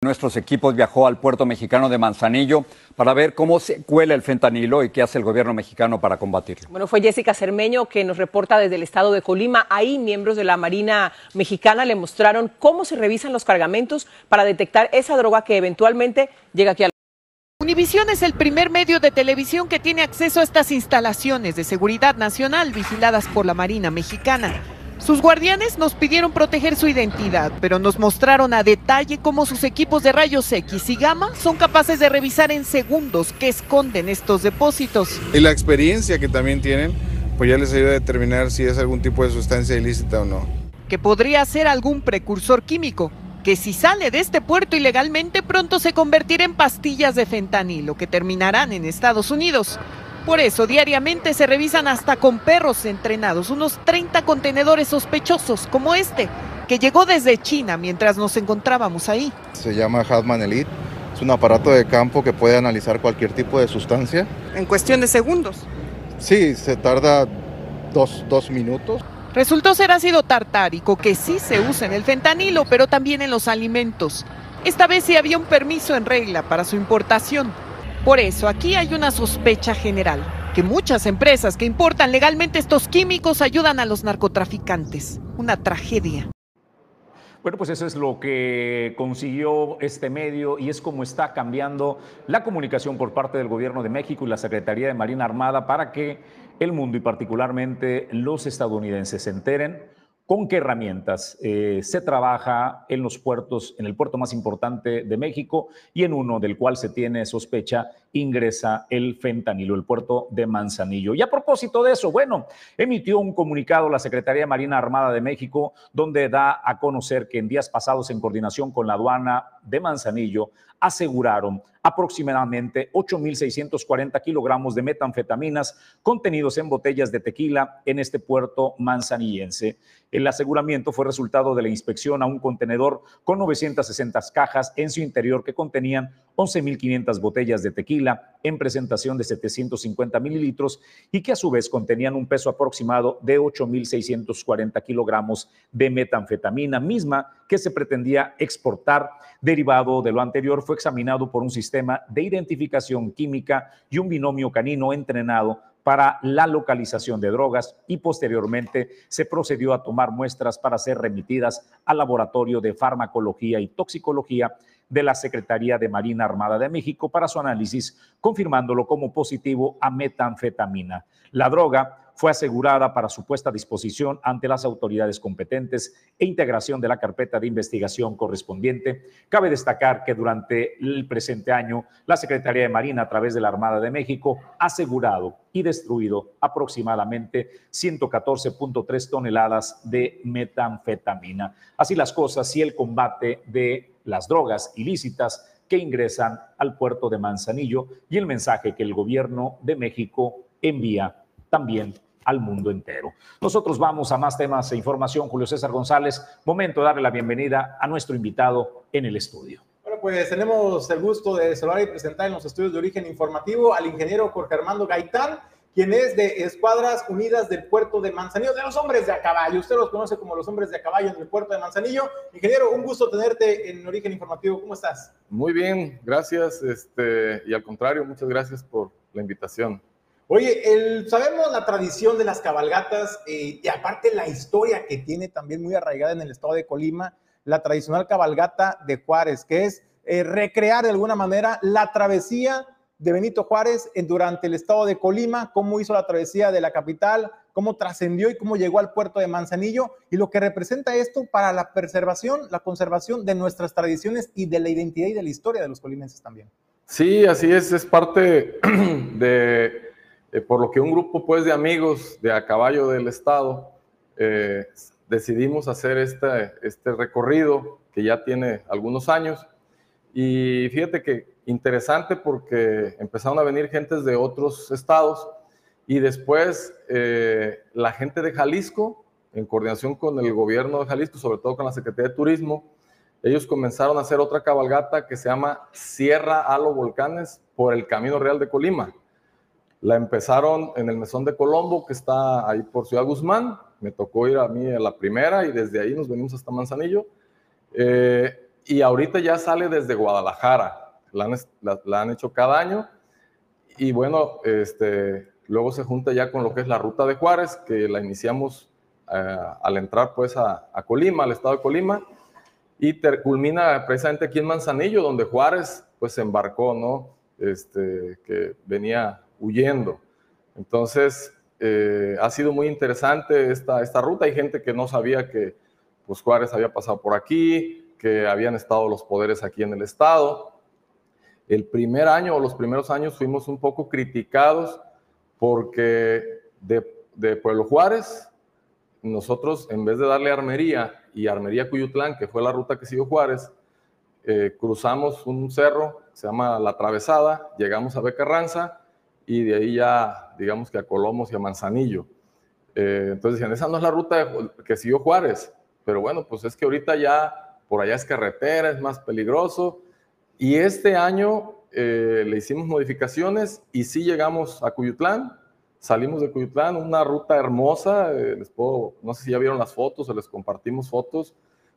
Nuestros equipos viajó al puerto mexicano de Manzanillo para ver cómo se cuela el fentanilo y qué hace el gobierno mexicano para combatirlo.
Bueno, fue Jessica Cermeño que nos reporta desde el estado de Colima. Ahí miembros de la Marina Mexicana le mostraron cómo se revisan los cargamentos para detectar esa droga que eventualmente llega aquí al
Univisión es el primer medio de televisión que tiene acceso a estas instalaciones de seguridad nacional vigiladas por la Marina Mexicana. Sus guardianes nos pidieron proteger su identidad, pero nos mostraron a detalle cómo sus equipos de rayos X y gamma son capaces de revisar en segundos qué esconden estos depósitos.
Y la experiencia que también tienen, pues ya les ayuda a determinar si es algún tipo de sustancia ilícita o no.
Que podría ser algún precursor químico, que si sale de este puerto ilegalmente pronto se convertirá en pastillas de fentanilo que terminarán en Estados Unidos. Por eso, diariamente se revisan hasta con perros entrenados unos 30 contenedores sospechosos, como este, que llegó desde China mientras nos encontrábamos ahí.
Se llama Hatman Elite. Es un aparato de campo que puede analizar cualquier tipo de sustancia.
En cuestión de segundos.
Sí, se tarda dos, dos minutos.
Resultó ser ácido tartárico, que sí se usa en el fentanilo, pero también en los alimentos. Esta vez sí había un permiso en regla para su importación. Por eso aquí hay una sospecha general, que muchas empresas que importan legalmente estos químicos ayudan a los narcotraficantes. Una tragedia.
Bueno, pues eso es lo que consiguió este medio y es como está cambiando la comunicación por parte del Gobierno de México y la Secretaría de Marina Armada para que el mundo y particularmente los estadounidenses se enteren con qué herramientas eh, se trabaja en los puertos, en el puerto más importante de México y en uno del cual se tiene sospecha ingresa el fentanilo, el puerto de Manzanillo. Y a propósito de eso, bueno, emitió un comunicado la Secretaría de Marina Armada de México donde da a conocer que en días pasados en coordinación con la aduana de Manzanillo aseguraron aproximadamente 8.640 kilogramos de metanfetaminas contenidos en botellas de tequila en este puerto manzanillense. El aseguramiento fue resultado de la inspección a un contenedor con 960 cajas en su interior que contenían 11.500 botellas de tequila en presentación de 750 mililitros y que a su vez contenían un peso aproximado de 8.640 kilogramos de metanfetamina, misma que se pretendía exportar. Derivado de lo anterior, fue examinado por un sistema de identificación química y un binomio canino entrenado para la localización de drogas y posteriormente se procedió a tomar muestras para ser remitidas al Laboratorio de Farmacología y Toxicología de la Secretaría de Marina Armada de México para su análisis, confirmándolo como positivo a metanfetamina. La droga fue asegurada para su puesta a disposición ante las autoridades competentes e integración de la carpeta de investigación correspondiente. Cabe destacar que durante el presente año, la Secretaría de Marina, a través de la Armada de México, ha asegurado y destruido aproximadamente 114.3 toneladas de metanfetamina. Así las cosas, y el combate de las drogas ilícitas que ingresan al puerto de Manzanillo y el mensaje que el gobierno de México envía también al mundo entero. Nosotros vamos a más temas e información. Julio César González, momento de darle la bienvenida a nuestro invitado en el estudio.
Bueno, pues tenemos el gusto de saludar y presentar en los estudios de origen informativo al ingeniero Jorge Armando Gaitán, quien es de Escuadras Unidas del puerto de Manzanillo, de los hombres de a caballo. Usted los conoce como los hombres de a caballo en el puerto de Manzanillo. Ingeniero, un gusto tenerte en Origen Informativo. ¿Cómo estás?
Muy bien, gracias. Este, y al contrario, muchas gracias por la invitación.
Oye, sabemos la tradición de las cabalgatas eh, y aparte la historia que tiene también muy arraigada en el estado de Colima, la tradicional cabalgata de Juárez, que es eh, recrear de alguna manera la travesía de Benito Juárez durante el estado de Colima, cómo hizo la travesía de la capital, cómo trascendió y cómo llegó al puerto de Manzanillo y lo que representa esto para la preservación, la conservación de nuestras tradiciones y de la identidad y de la historia de los colimenses también.
Sí, así es, es parte de eh, por lo que un grupo pues, de amigos de a caballo del Estado eh, decidimos hacer este, este recorrido que ya tiene algunos años. Y fíjate que interesante porque empezaron a venir gentes de otros estados y después eh, la gente de Jalisco, en coordinación con el gobierno de Jalisco, sobre todo con la Secretaría de Turismo, ellos comenzaron a hacer otra cabalgata que se llama Sierra Halo Volcanes por el Camino Real de Colima. La empezaron en el Mesón de Colombo, que está ahí por Ciudad Guzmán. Me tocó ir a mí a la primera y desde ahí nos venimos hasta Manzanillo. Eh, y ahorita ya sale desde Guadalajara. La han, hecho cada año. Y bueno, este, luego se junta ya con lo que es la ruta de Juárez, que la iniciamos eh, al entrar pues a, Colima, al estado de Colima. Y culmina precisamente aquí en Manzanillo, donde Juárez pues embarcó, ¿no? Este, que venía huyendo. Entonces, eh, ha sido muy interesante esta, esta ruta. Hay gente que no sabía que pues, Juárez había pasado por aquí, que habían estado los poderes aquí en el estado. El primer año o los primeros años fuimos un poco criticados porque de, Pueblo Juárez, nosotros en vez de darle Armería y Armería Cuyutlán, que fue la ruta que siguió Juárez, eh, cruzamos un cerro, se llama La Travesada, llegamos a Becarranza y de ahí ya, digamos que a Colomos y a Manzanillo. Eh, entonces decían, esa no es la ruta que siguió Juárez, pero bueno, pues es que ahorita ya por allá es carretera, es más peligroso. Y este año eh, le hicimos modificaciones y sí llegamos a Cuyutlán, salimos de Cuyutlán, una ruta hermosa, eh, les puedo, no sé si ya vieron las fotos o les compartimos fotos,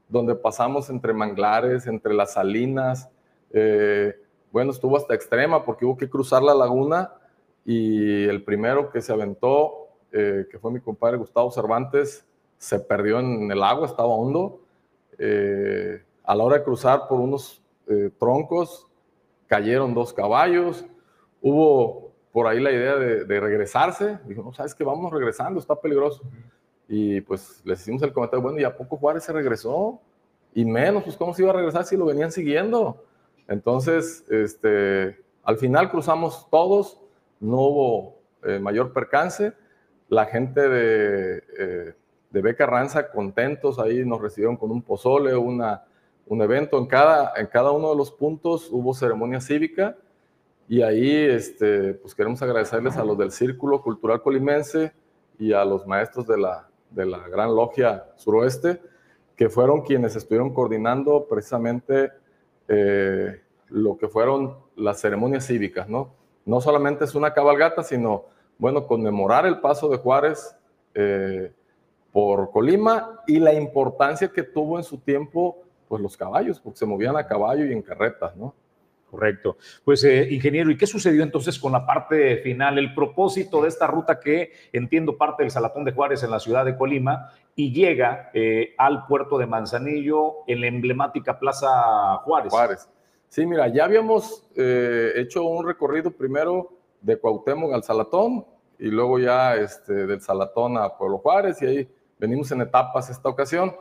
donde pasamos entre manglares, entre las salinas, bueno, estuvo hasta extrema porque hubo que cruzar la laguna y el primero que se aventó, eh, que fue mi compadre Gustavo Cervantes, se perdió en el agua, estaba hondo. Eh, a la hora de cruzar por unos eh, troncos, cayeron dos caballos. Hubo por ahí la idea de, regresarse. Dijo, no, sabes que vamos regresando, está peligroso. Y pues les hicimos el comentario, bueno, ¿y a poco Juárez se regresó? Y menos, pues cómo se iba a regresar si lo venían siguiendo. Entonces, este, al final cruzamos todos, no hubo eh, mayor percance. La gente de, eh, de Beca Ranza contentos, ahí nos recibieron con un pozole, una, un evento. En cada, en cada uno de los puntos hubo ceremonia cívica y ahí este, pues queremos agradecerles a los del Círculo Cultural Colimense y a los maestros de la, de la Gran Logia Suroeste, que fueron quienes estuvieron coordinando precisamente eh, lo que fueron las ceremonias cívicas, ¿no? No solamente es una cabalgata, sino, bueno, conmemorar el paso de Juárez eh, por Colima y la importancia que tuvo en su tiempo, pues los caballos, porque se movían a caballo y en carretas, ¿no?
Correcto. Pues, eh, ingeniero, ¿y qué sucedió entonces con la parte final? El propósito de esta ruta que entiendo parte del Salatón de Juárez en la ciudad de Colima y llega eh, al puerto de Manzanillo en la emblemática Plaza Juárez.
Juárez. Sí, mira, ya habíamos eh, hecho un recorrido primero de Cuauhtémoc al Salatón y luego ya este, del Salatón a Pueblo Juárez y ahí venimos en etapas esta ocasión.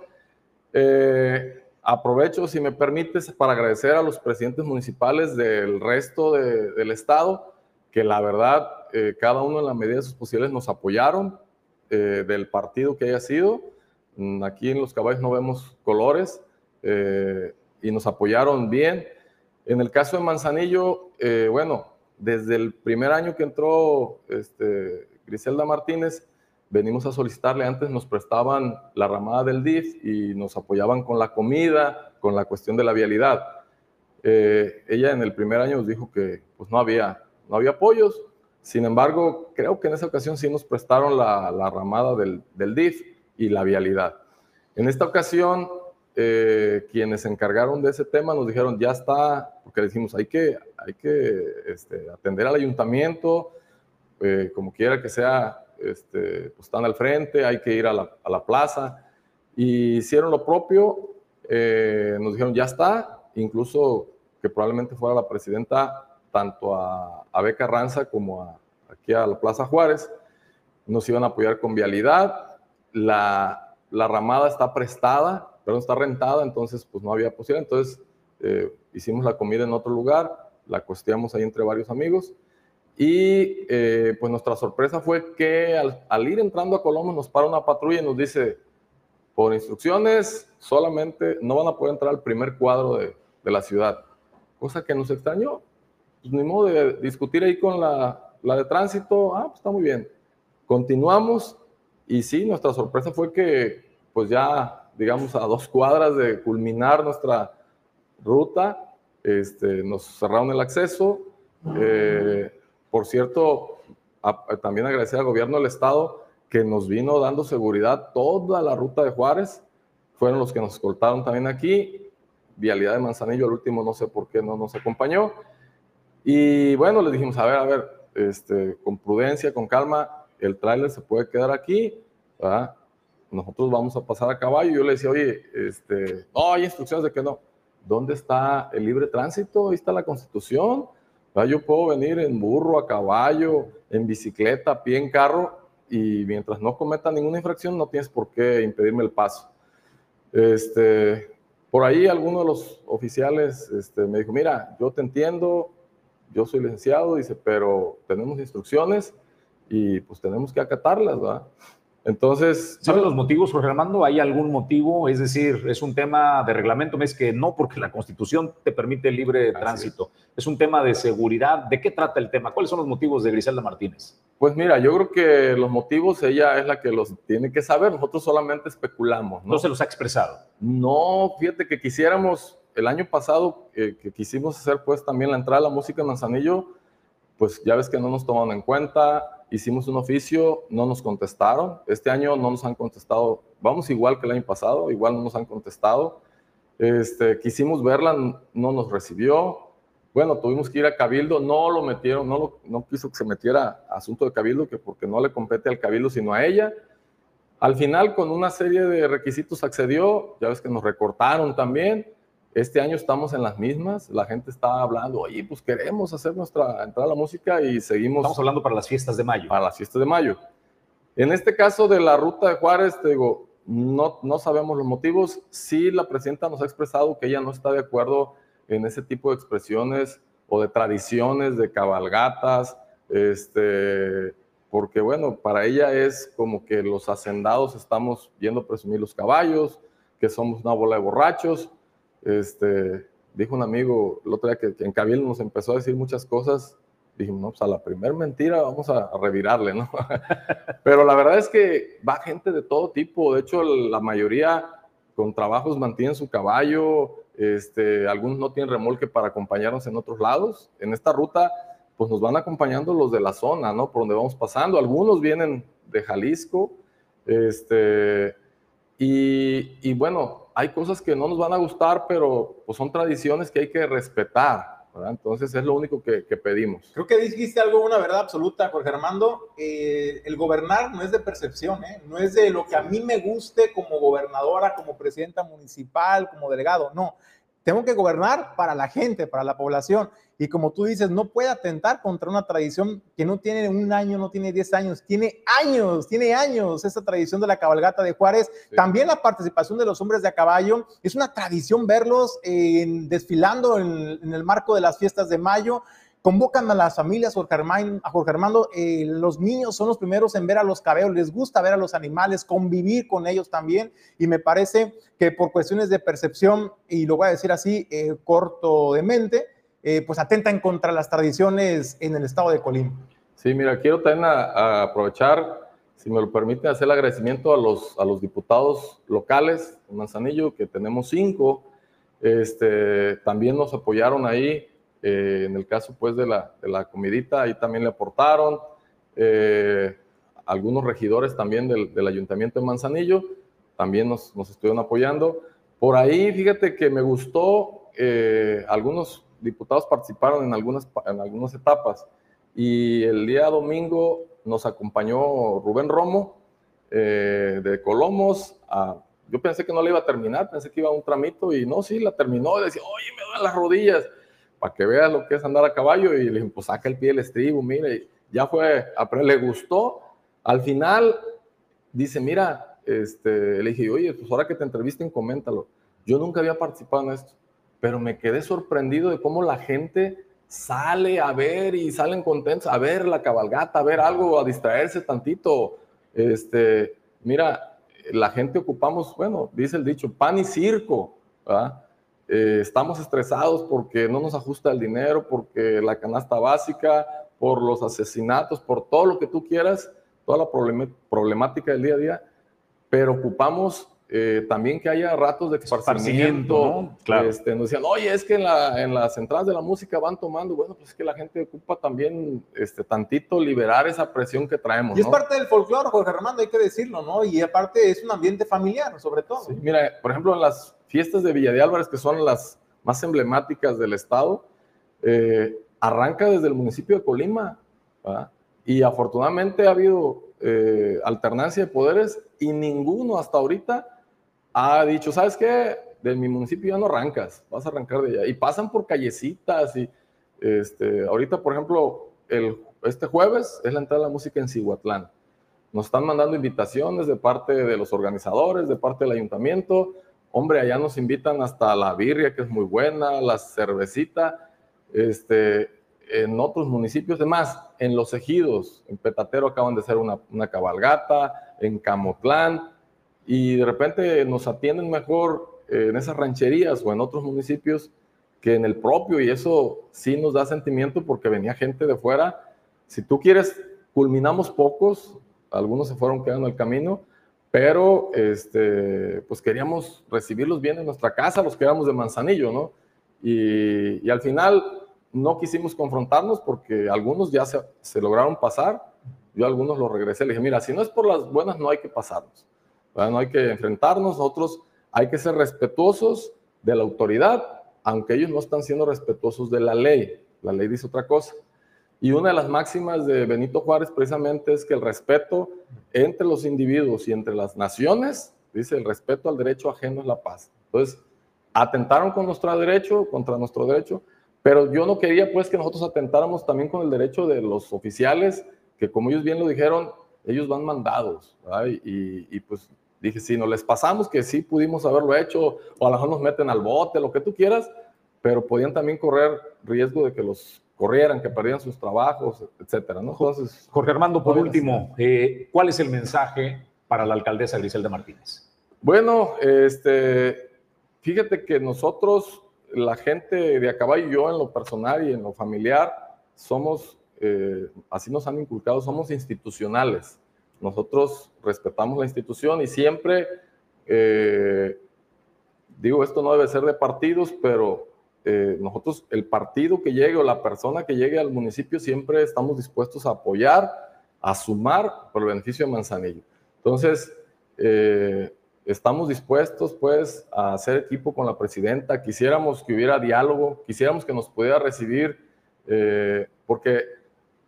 Eh, aprovecho, si me permites, para agradecer a los presidentes municipales del resto del estado, que la verdad, eh, cada uno en la medida de sus posibilidades nos apoyaron del partido que haya sido. Mm, aquí en Los Caballos no vemos colores y nos apoyaron bien. En el caso de Manzanillo, eh, bueno, desde el primer año que entró este, Griselda Martínez, venimos a solicitarle, antes nos prestaban la ramada del DIF y nos apoyaban con la comida, con la cuestión de la vialidad. Eh, ella en el primer año nos dijo que pues no había, no había apoyos, Sin embargo, creo que en esa ocasión sí nos prestaron la, ramada del, del, DIF y la vialidad. En esta ocasión, eh, quienes se encargaron de ese tema nos dijeron, ya está, porque decimos, hay que, hay que este, atender al ayuntamiento, eh, como quiera que sea, este, pues están al frente, hay que ir a la, a la plaza. Y hicieron lo propio, eh, nos dijeron, ya está, incluso que probablemente fuera la presidenta tanto a, a Beca Ranza como a, aquí a la Plaza Juárez. Nos iban a apoyar con vialidad. La, la ramada está prestada, pero está rentada, entonces pues no había posibilidad. Entonces eh, hicimos la comida en otro lugar, la costeamos ahí entre varios amigos. Y eh, pues nuestra sorpresa fue que al, al, ir entrando a Colombo nos para una patrulla y nos dice, por instrucciones solamente no van a poder entrar al primer cuadro de, de la ciudad. Cosa que nos extrañó. Pues ni modo de discutir ahí con la, la de tránsito. Ah, pues está muy bien. Continuamos y sí, nuestra sorpresa fue que pues ya, digamos, a dos cuadras de culminar nuestra ruta, este, nos cerraron el acceso. Eh, por cierto, también agradecer al gobierno del estado que nos vino dando seguridad toda la ruta de Juárez. Fueron los que nos escoltaron también aquí. Vialidad de Manzanillo, al último no sé por qué no nos acompañó. Y bueno, les dijimos, a ver, a ver, este, con prudencia, con calma, el tráiler se puede quedar aquí, ¿verdad? Nosotros vamos a pasar a caballo. Yo le decía, oye, este, no, hay instrucciones de que no. ¿Dónde está el libre tránsito? Ahí está la constitución. Yo puedo venir en burro, a caballo, en bicicleta, a pie, en carro, y mientras no cometa ninguna infracción, no tienes por qué impedirme el paso. Este, por ahí alguno de los oficiales este, me dijo, mira, yo te entiendo, yo soy licenciado, dice, pero tenemos instrucciones y pues tenemos que acatarlas, ¿verdad? Entonces...
¿Saben los motivos, Jorge Armando? ¿Hay algún motivo? Es decir, es un tema de reglamento, es que no porque la Constitución te permite el libre tránsito. Es. un tema de seguridad. ¿De qué trata el tema? ¿Cuáles son los motivos de Griselda Martínez?
Pues mira, yo creo que los motivos ella es la que los tiene que saber. Nosotros solamente especulamos.
¿No, se los ha expresado?
No, fíjate que quisiéramos, el año pasado eh, que quisimos hacer pues también la entrada a la música en Manzanillo, pues ya ves que no nos toman en cuenta hicimos un oficio, no nos contestaron. Este año no nos han contestado, vamos igual que el año pasado, igual no nos han contestado. Este, quisimos verla, no nos recibió. Bueno, tuvimos que ir a Cabildo, no lo metieron, no, no quiso que se metiera asunto de Cabildo, que porque no le compete al Cabildo, sino a ella. Al final, con una serie de requisitos accedió, ya ves que nos recortaron también. Este año estamos en las mismas, la gente está hablando, oye, pues queremos hacer nuestra entrada a la música y seguimos.
Estamos hablando para las fiestas de mayo.
Para las fiestas de mayo. En este caso de la ruta de Juárez, te digo, no, no sabemos los motivos. Sí, la presidenta nos ha expresado que ella no está de acuerdo en ese tipo de expresiones o de tradiciones, de cabalgatas, este, porque bueno, para ella es como que los hacendados estamos yendo a presumir los caballos, que somos una bola de borrachos este, dijo un amigo el otro día que, en Cabildo nos empezó a decir muchas cosas. Dijimos, no, pues a la primera mentira vamos a, revirarle, ¿no? Pero la verdad es que va gente de todo tipo. De hecho, la mayoría con trabajos mantienen su caballo. Este, algunos no tienen remolque para acompañarnos en otros lados. En esta ruta, pues nos van acompañando los de la zona, ¿no? Por donde vamos pasando. Algunos vienen de Jalisco. Este, y, bueno, hay cosas que no nos van a gustar, pero pues, son tradiciones que hay que respetar. Entonces es lo único que, pedimos.
Creo que dijiste algo, una verdad absoluta, Jorge Armando. Eh, el gobernar no es de percepción, ¿eh? no es de lo que a mí me guste como gobernadora, como presidenta municipal, como delegado. No, tengo que gobernar para la gente, para la población. Y como tú dices, no puede atentar contra una tradición que no tiene un año, no tiene diez años, tiene años, tiene años esa tradición de la cabalgata de Juárez. También la participación de los hombres de a caballo. Es una tradición verlos desfilando en, el marco de las fiestas de mayo convocan a las familias, a Jorge Armando, eh, los niños son los primeros en ver a los caballos, les gusta ver a los animales, convivir con ellos también, y me parece que por cuestiones de percepción, y lo voy a decir así, eh, corto de mente, eh, pues atentan contra las tradiciones en el estado de Colima.
Sí, mira, quiero también aprovechar, si me lo permite, hacer el agradecimiento a los, a los diputados locales de Manzanillo, que tenemos cinco, este, también nos apoyaron ahí Eh, en el caso pues de la, de la comidita, ahí también le aportaron. Eh, algunos regidores también del, del, Ayuntamiento de Manzanillo también nos, nos, estuvieron apoyando. Por ahí, fíjate que me gustó, eh, algunos diputados participaron en algunas, en algunas etapas y el día domingo nos acompañó Rubén Romo eh, de Colomos. A, yo pensé que no le iba a terminar, pensé que iba a un tramito y no, sí, la terminó y decía, oye, me duelen las rodillas, para que veas lo que es andar a caballo y le dije, pues saca el pie del estribo, mire, ya fue, le gustó. Al final dice, mira, este, le dije, oye, pues ahora que te entrevisten, coméntalo. Yo nunca había participado en esto, pero me quedé sorprendido de cómo la gente sale a ver y salen contentos a ver la cabalgata, a ver algo, a distraerse tantito. Este, mira, la gente ocupamos, bueno, dice el dicho, pan y circo, eh, estamos estresados porque no nos ajusta el dinero, porque la canasta básica, por los asesinatos, por todo lo que tú quieras, toda la problemática del día a día, pero ocupamos eh, también que haya ratos de esparcimiento. ¿no? Claro. Este, nos decían, oye, es que en, la, en, las entradas de la música van tomando. Bueno, pues es que la gente ocupa también este, tantito liberar esa presión que traemos.
Y es parte del folclore, Jorge Armando, hay que decirlo, ¿no? Y aparte es un ambiente familiar, sobre todo.
Sí, mira, por ejemplo, en las fiestas de Villa de Álvarez, que son las más emblemáticas del estado, eh, arranca desde el municipio de Colima. ¿verdad? Y afortunadamente ha habido eh, alternancia de poderes y ninguno hasta ahorita ha dicho, ¿sabes qué? De mi municipio ya no arrancas, vas a arrancar de allá. Y pasan por callecitas y este, ahorita, por ejemplo, el, este jueves es la entrada de la música en Cihuatlán. Nos están mandando invitaciones de parte de los organizadores, de parte del ayuntamiento. Hombre, allá nos invitan hasta la birria, que es muy buena, la cervecita. Este, en otros municipios, además, en los ejidos, en Petatero acaban de hacer una, una cabalgata, en Camotlán, y de repente nos atienden mejor en esas rancherías o en otros municipios que en el propio y eso sí nos da sentimiento porque venía gente de fuera. Si tú quieres, culminamos pocos, algunos se fueron quedando el camino, pero este, pues queríamos recibirlos bien en nuestra casa, los quedamos de Manzanillo, ¿no? Y, al final no quisimos confrontarnos porque algunos ya se, se lograron pasar, yo a algunos los regresé, le dije, mira, si no es por las buenas, no hay que pasarnos. No hay que enfrentarnos, nosotros hay que ser respetuosos de la autoridad, aunque ellos no están siendo respetuosos de la ley. La ley dice otra cosa. Y una de las máximas de Benito Juárez precisamente es que el respeto entre los individuos y entre las naciones, dice, el respeto al derecho ajeno es la paz. Entonces, atentaron con nuestro derecho, contra nuestro derecho, pero yo no quería pues que nosotros atentáramos también con el derecho de los oficiales, que como ellos bien lo dijeron, ellos van mandados, y, y, pues Dije, si no les pasamos, que sí pudimos haberlo hecho, o a lo mejor nos meten al bote, lo que tú quieras, pero podían también correr riesgo de que los corrieran, que perdieran sus trabajos, etcétera, ¿no?
Entonces, Jorge Armando, por último, eh, ¿cuál es el mensaje para la alcaldesa Griselda Martínez?
Bueno, este, fíjate que nosotros, la gente de a caballo, yo en lo personal y en lo familiar, somos, eh, así nos han inculcado, somos institucionales. Nosotros respetamos la institución y siempre, eh, digo, esto no debe ser de partidos, pero eh, nosotros, el partido que llegue o la persona que llegue al municipio, siempre estamos dispuestos a apoyar, a sumar por el beneficio de Manzanillo. Entonces, eh, estamos dispuestos pues a hacer equipo con la presidenta, quisiéramos que hubiera diálogo, quisiéramos que nos pudiera recibir, porque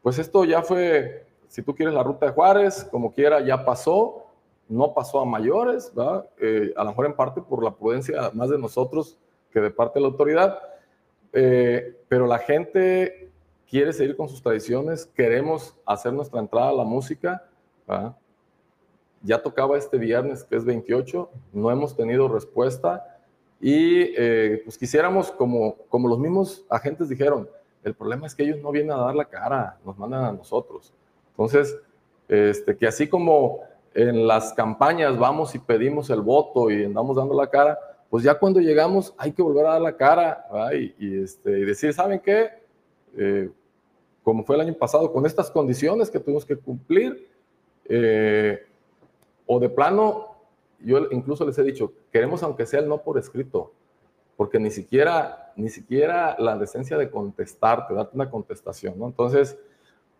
pues esto ya fue si tú quieres la ruta de Juárez, como quiera, ya pasó, no pasó a mayores, ¿verdad? Eh, a lo mejor en parte por la prudencia más de nosotros que de parte de la autoridad, eh, pero la gente quiere seguir con sus tradiciones, queremos hacer nuestra entrada a la música, ¿verdad? ya tocaba este viernes, que es 28, no hemos tenido respuesta y eh, pues quisiéramos, como, como los mismos agentes dijeron, el problema es que ellos no vienen a dar la cara, nos mandan a nosotros. Entonces, este, que así como en las campañas vamos y pedimos el voto y andamos dando la cara, pues ya cuando llegamos hay que volver a dar la cara y, este, y, decir, ¿saben qué? Eh, como fue el año pasado, con estas condiciones que tuvimos que cumplir, eh, o de plano, yo incluso les he dicho, queremos aunque sea el no por escrito, porque ni siquiera ni siquiera la decencia de contestarte, darte una contestación, ¿no? Entonces,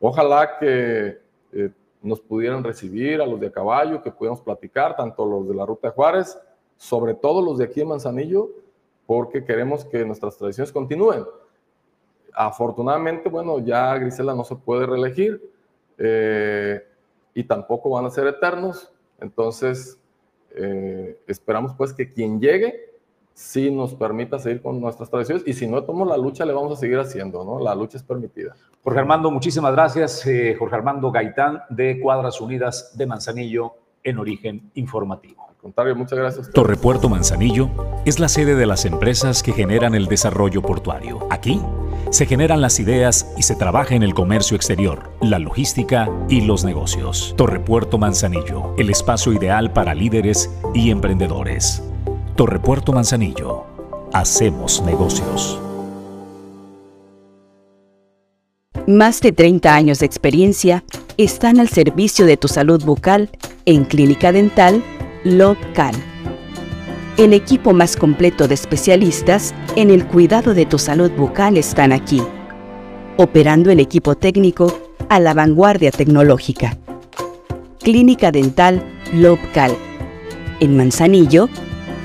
ojalá que eh, nos pudieran recibir a los de a caballo, que pudiéramos platicar, tanto los de la Ruta de Juárez, sobre todo los de aquí en Manzanillo, porque queremos que nuestras tradiciones continúen. Afortunadamente, bueno, ya Grisela no se puede reelegir eh, y tampoco van a ser eternos, entonces eh, esperamos pues que quien llegue sí nos permita seguir con nuestras tradiciones y si no tomamos la lucha le vamos a seguir haciendo, ¿no? La lucha es permitida.
Jorge Armando, muchísimas gracias. Eh, Jorge Armando Gaitán de Cuadras Unidas de Manzanillo en origen informativo.
Al contrario, muchas gracias.
Torrepuerto Manzanillo es la sede de las empresas que generan el desarrollo portuario. Aquí se generan las ideas y se trabaja en el comercio exterior, la logística y los negocios. Torrepuerto Manzanillo, el espacio ideal para líderes y emprendedores. Torrepuerto Manzanillo. Hacemos negocios.
Más de 30 años de experiencia están al servicio de tu salud bucal en Clínica Dental Local. El equipo más completo de especialistas en el cuidado de tu salud bucal están aquí, operando el equipo técnico a la vanguardia tecnológica. Clínica Dental Local. En Manzanillo,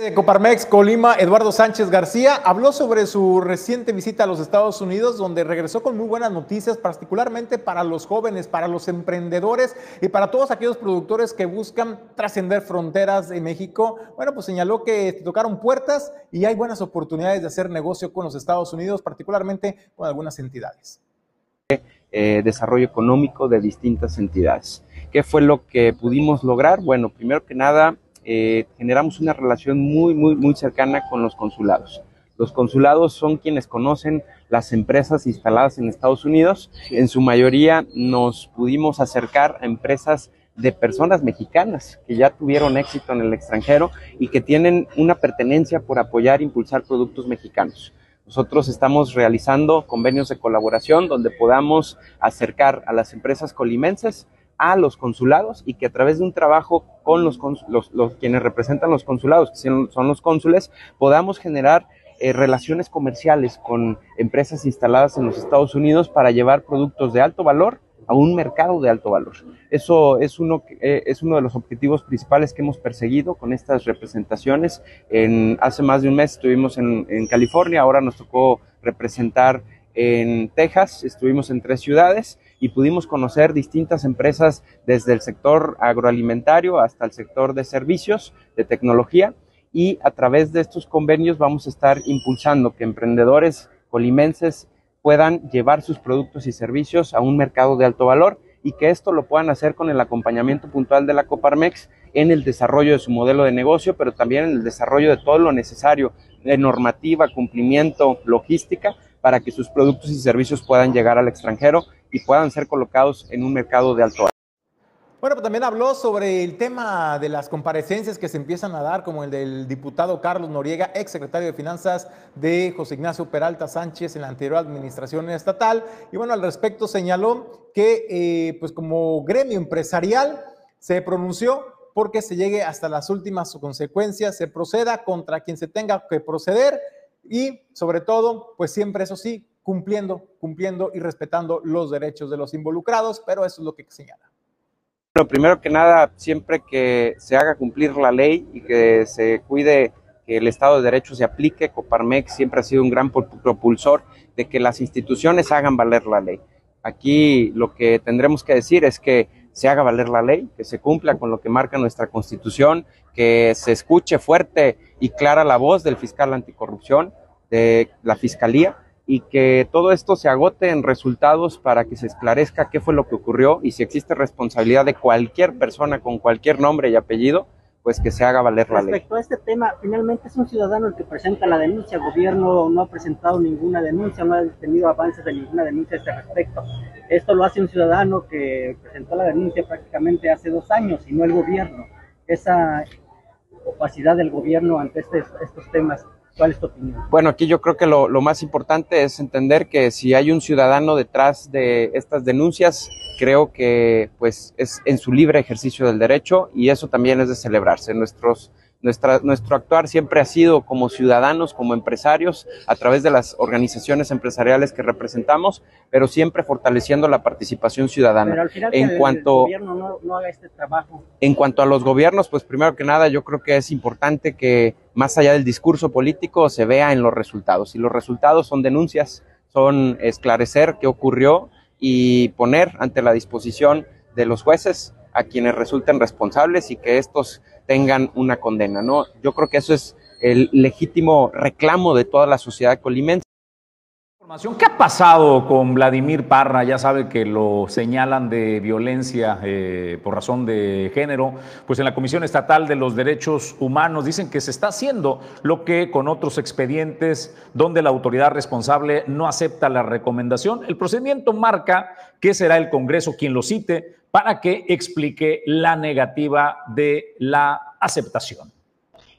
De Coparmex Colima, Eduardo Sánchez García, habló sobre su reciente visita a los Estados Unidos, donde regresó con muy buenas noticias, particularmente para los jóvenes, para los emprendedores y para todos aquellos productores que buscan trascender fronteras de México. Bueno, pues señaló que tocaron puertas y hay buenas oportunidades de hacer negocio con los Estados Unidos, particularmente con algunas entidades.
Eh, desarrollo económico de distintas entidades. ¿Qué fue lo que pudimos lograr? Bueno, primero que nada, eh, generamos una relación muy, muy, muy cercana con los consulados. Los consulados son quienes conocen las empresas instaladas en Estados Unidos. En su mayoría nos pudimos acercar a empresas de personas mexicanas que ya tuvieron éxito en el extranjero y que tienen una pertenencia por apoyar e impulsar productos mexicanos. Nosotros estamos realizando convenios de colaboración donde podamos acercar a las empresas colimenses a los consulados y que a través de un trabajo con los, los, quienes representan los consulados, que son los cónsules, podamos generar eh, relaciones comerciales con empresas instaladas en los Estados Unidos para llevar productos de alto valor a un mercado de alto valor. Eso es uno, eh, es uno de los objetivos principales que hemos perseguido con estas representaciones. En, hace más de un mes estuvimos en, en California, ahora nos tocó representar en Texas, estuvimos en tres ciudades y pudimos conocer distintas empresas desde el sector agroalimentario hasta el sector de servicios, de tecnología, y a través de estos convenios vamos a estar impulsando que emprendedores colimenses puedan llevar sus productos y servicios a un mercado de alto valor y que esto lo puedan hacer con el acompañamiento puntual de la Coparmex en el desarrollo de su modelo de negocio, pero también en el desarrollo de todo lo necesario de normativa, cumplimiento, logística, para que sus productos y servicios puedan llegar al extranjero y puedan ser colocados en un mercado de alto
bueno, pues también habló sobre el tema de las comparecencias que se empiezan a dar, como el del diputado Carlos Noriega, ex secretario de Finanzas de José Ignacio Peralta Sánchez en la anterior administración estatal. Y bueno, al respecto señaló que, eh, pues como gremio empresarial, se pronunció porque se llegue hasta las últimas consecuencias, se proceda contra quien se tenga que proceder y, sobre todo, pues siempre, eso sí, cumpliendo, cumpliendo y respetando los derechos de los involucrados, pero eso es lo que señala.
Bueno, primero que nada, siempre que se haga cumplir la ley y que se cuide que el Estado de Derecho se aplique, Coparmex siempre ha sido un gran propulsor de que las instituciones hagan valer la ley. Aquí lo que tendremos que decir es que se haga valer la ley, que se cumpla con lo que marca nuestra Constitución, que se escuche fuerte y clara la voz del fiscal anticorrupción, de la Fiscalía, y que todo esto se agote en resultados para que se esclarezca qué fue lo que ocurrió y si existe responsabilidad de cualquier persona con cualquier nombre y apellido, pues que se haga valer la ley.
Respecto a este tema, finalmente es un ciudadano el que presenta la denuncia, el gobierno no ha presentado ninguna denuncia, no ha tenido avances de ninguna denuncia a este respecto. Esto lo hace un ciudadano que presentó la denuncia prácticamente hace dos años y no el gobierno. Esa opacidad del gobierno ante este, estos temas ¿Cuál es tu opinión?
Bueno, aquí yo creo que lo, lo, más importante es entender que si hay un ciudadano detrás de estas denuncias, creo que pues es en su libre ejercicio del derecho y eso también es de celebrarse. Nuestros nuestra, nuestro actuar siempre ha sido como ciudadanos, como empresarios, a través de las organizaciones empresariales que representamos, pero siempre fortaleciendo la participación ciudadana.
Pero al final en cuanto, el gobierno no, no haga este trabajo.
En cuanto a los gobiernos, pues primero que nada yo creo que es importante que más allá del discurso político se vea en los resultados. Y los resultados son denuncias, son esclarecer qué ocurrió y poner ante la disposición de los jueces a quienes resulten responsables y que estos tengan una condena, ¿no? Yo creo que eso es el legítimo reclamo de toda la sociedad colimense.
¿Qué ha pasado con Vladimir Parra? Ya sabe que lo señalan de violencia eh, por razón de género. Pues en la Comisión Estatal de los Derechos Humanos dicen que se está haciendo lo que con otros expedientes donde la autoridad responsable no acepta la recomendación. El procedimiento marca que será el Congreso quien lo cite para que explique la negativa de la aceptación.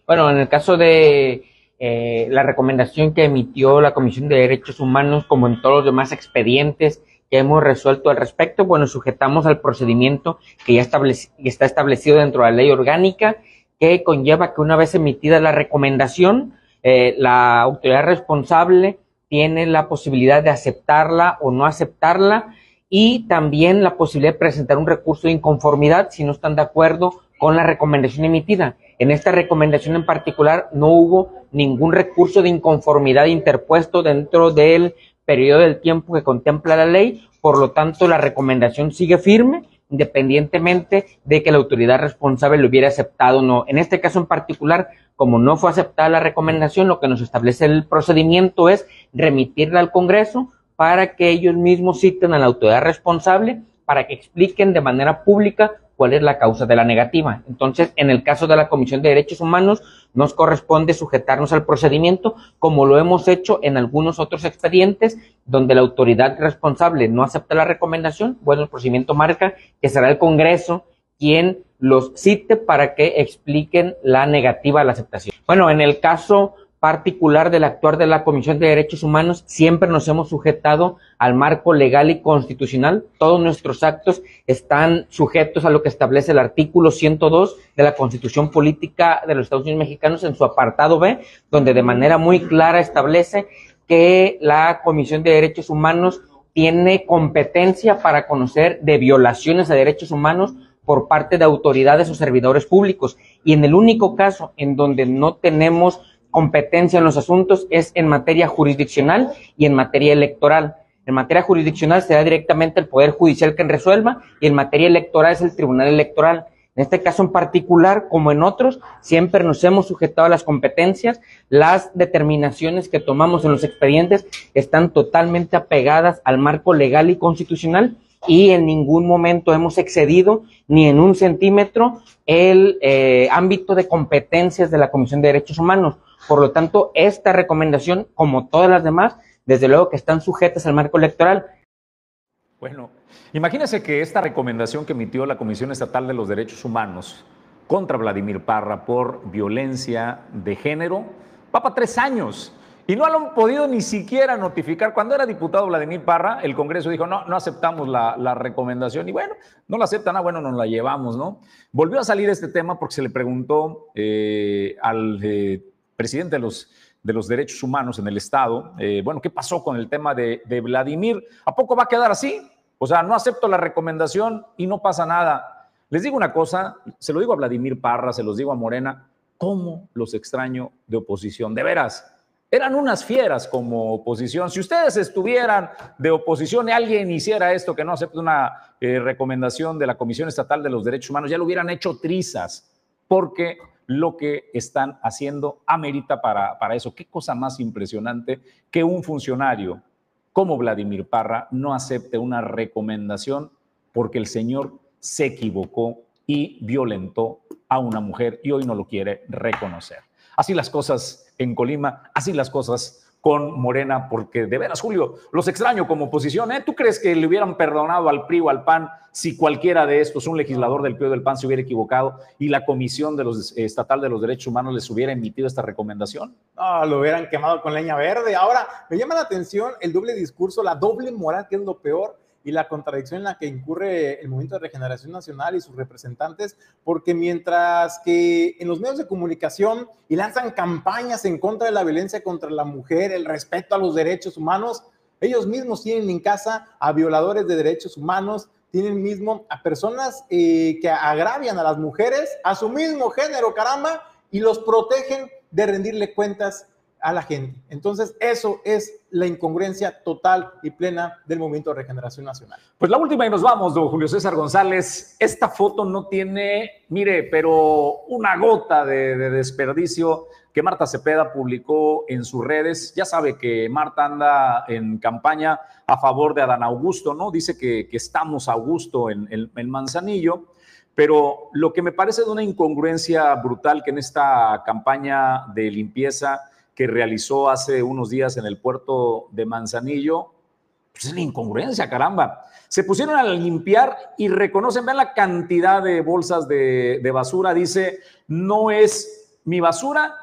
Bueno, en el caso de eh, la recomendación que emitió la Comisión de Derechos Humanos, como en todos los demás expedientes que hemos resuelto al respecto, bueno, sujetamos al procedimiento que ya está establecido dentro de la ley orgánica, que conlleva que una vez emitida la recomendación, eh, la autoridad responsable tiene la posibilidad de aceptarla o no aceptarla y también la posibilidad de presentar un recurso de inconformidad si no están de acuerdo con la recomendación emitida. En esta recomendación en particular no hubo ningún recurso de inconformidad interpuesto dentro del periodo del tiempo que contempla la ley, por lo tanto la recomendación sigue firme independientemente de que la autoridad responsable lo hubiera aceptado o no. En este caso en particular, como no fue aceptada la recomendación, lo que nos establece el procedimiento es remitirla al Congreso para que ellos mismos citen a la autoridad responsable para que expliquen de manera pública cuál es la causa de la negativa. Entonces, en el caso de la Comisión de Derechos Humanos, nos corresponde sujetarnos al procedimiento, como lo hemos hecho en algunos otros expedientes, donde la autoridad responsable no acepta la recomendación. Bueno, el procedimiento marca que será el Congreso quien los cite para que expliquen la negativa a la aceptación. Bueno, en el caso particular del actuar de la Comisión de Derechos Humanos, siempre nos hemos sujetado al marco legal y constitucional. Todos nuestros actos están sujetos a lo que establece el artículo 102 de la Constitución Política de los Estados Unidos Mexicanos en su apartado B, donde de manera muy clara establece que la Comisión de Derechos Humanos tiene competencia para conocer de violaciones a derechos humanos por parte de autoridades o servidores públicos. Y en el único caso en donde no tenemos competencia en los asuntos es en materia jurisdiccional y en materia electoral. En materia jurisdiccional será directamente el Poder Judicial quien resuelva y en materia electoral es el Tribunal Electoral. En este caso en particular, como en otros, siempre nos hemos sujetado a las competencias. Las determinaciones que tomamos en los expedientes están totalmente apegadas al marco legal y constitucional y en ningún momento hemos excedido ni en un centímetro el eh, ámbito de competencias de la Comisión de Derechos Humanos. Por lo tanto, esta recomendación, como todas las demás, desde luego que están sujetas al marco electoral.
Bueno, imagínese que esta recomendación que emitió la Comisión Estatal de los Derechos Humanos contra Vladimir Parra por violencia de género va para tres años. Y no lo han podido ni siquiera notificar. Cuando era diputado Vladimir Parra, el Congreso dijo, no, no aceptamos la, recomendación. Y bueno, no la aceptan, ah, bueno, nos la llevamos, ¿no? Volvió a salir este tema porque se le preguntó eh, al eh, presidente de los, de los derechos humanos en el Estado, eh, bueno, ¿qué pasó con el tema de, Vladimir? ¿A poco va a quedar así? O sea, no acepto la recomendación y no pasa nada. Les digo una cosa, se lo digo a Vladimir Parra, se los digo a Morena, ¿cómo los extraño de oposición? De veras, eran unas fieras como oposición. Si ustedes estuvieran de oposición y alguien hiciera esto, que no acepte una eh, recomendación de la Comisión Estatal de los Derechos Humanos, ya lo hubieran hecho trizas, porque lo que están haciendo amerita para, para eso. Qué cosa más impresionante que un funcionario como Vladimir Parra no acepte una recomendación porque el señor se equivocó y violentó a una mujer y hoy no lo quiere reconocer. Así las cosas en Colima, así las cosas con Morena, porque de veras, Julio, los extraño como oposición. ¿eh? ¿Tú crees que le hubieran perdonado al PRI o al PAN si cualquiera de estos, un legislador del PRI o del PAN, se hubiera equivocado y la Comisión de los, Estatal de los Derechos Humanos les hubiera emitido esta recomendación?
No, lo hubieran quemado con leña verde. Ahora, me llama la atención el doble discurso, la doble moral, que es lo peor y la contradicción en la que incurre el Movimiento de Regeneración Nacional y sus representantes, porque mientras que en los medios de comunicación y lanzan campañas en contra de la violencia contra la mujer, el respeto a los derechos humanos, ellos mismos tienen en casa a violadores de derechos humanos, tienen mismo a personas eh, que agravian a las mujeres, a su mismo género, caramba, y los protegen de rendirle cuentas a la gente. Entonces, eso es la incongruencia total y plena del movimiento de regeneración nacional.
Pues la última y nos vamos, don Julio César González. Esta foto no tiene, mire, pero una gota de, desperdicio que Marta Cepeda publicó en sus redes. Ya sabe que Marta anda en campaña a favor de Adán Augusto, ¿no? Dice que, estamos a gusto en el Manzanillo. Pero lo que me parece de una incongruencia brutal que en esta campaña de limpieza que realizó hace unos días en el puerto de Manzanillo, pues es la incongruencia, caramba. Se pusieron a limpiar y reconocen, vean la cantidad de bolsas de, de basura. Dice, no es mi basura,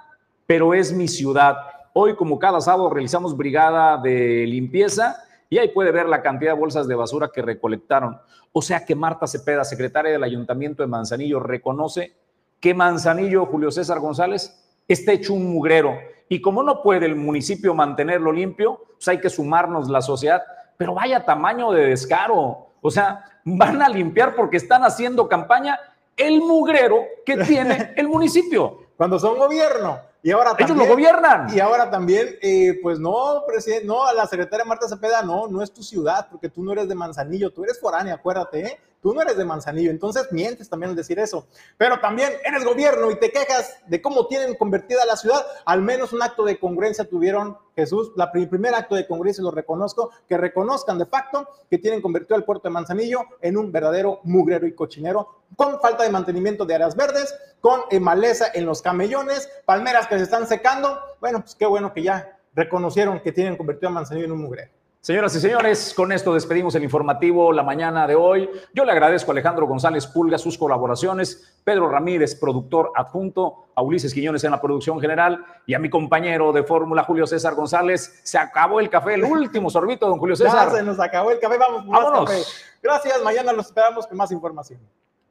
pero es mi ciudad. Hoy, como cada sábado, realizamos brigada de limpieza y ahí puede ver la cantidad de bolsas de basura que recolectaron. O sea que Marta Cepeda, secretaria del Ayuntamiento de Manzanillo, reconoce que Manzanillo, Julio César González, está hecho un mugrero y como no puede el municipio mantenerlo limpio, pues hay que sumarnos la sociedad. Pero vaya tamaño de descaro. O sea, van a limpiar porque están haciendo campaña el mugrero que tiene el municipio.
Cuando son gobierno. Y ahora
Ellos lo gobiernan.
Y ahora también, eh, pues no, presidente, no, a la secretaria Marta Cepeda, no, no es tu ciudad, porque tú no eres de Manzanillo, tú eres foránea, acuérdate, ¿eh? Tú no eres de Manzanillo, entonces mientes también al decir eso. Pero también eres gobierno y te quejas de cómo tienen convertida la ciudad. Al menos un acto de congruencia tuvieron Jesús, la primer acto de congruencia lo reconozco, que reconozcan de facto que tienen convertido el puerto de Manzanillo en un verdadero mugrero y cochinero, con falta de mantenimiento de áreas verdes, con eh, maleza en los camellones, palmeras que se están secando. Bueno, pues qué bueno que ya reconocieron que tienen convertido a Manzanillo en un mugrero.
Señoras y señores, con esto despedimos el informativo la mañana de hoy. Yo le agradezco a Alejandro González Pulga sus colaboraciones, Pedro Ramírez, productor adjunto, a Ulises Quiñones en la producción general y a mi compañero de fórmula, Julio César González. Se acabó el café, el último sorbito, don Julio César.
Ya se nos acabó el café, vamos por más café. Gracias, mañana los esperamos con más información.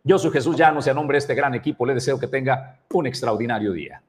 Yo soy Jesús Llanos y a nombre de este gran equipo le deseo que tenga un extraordinario día.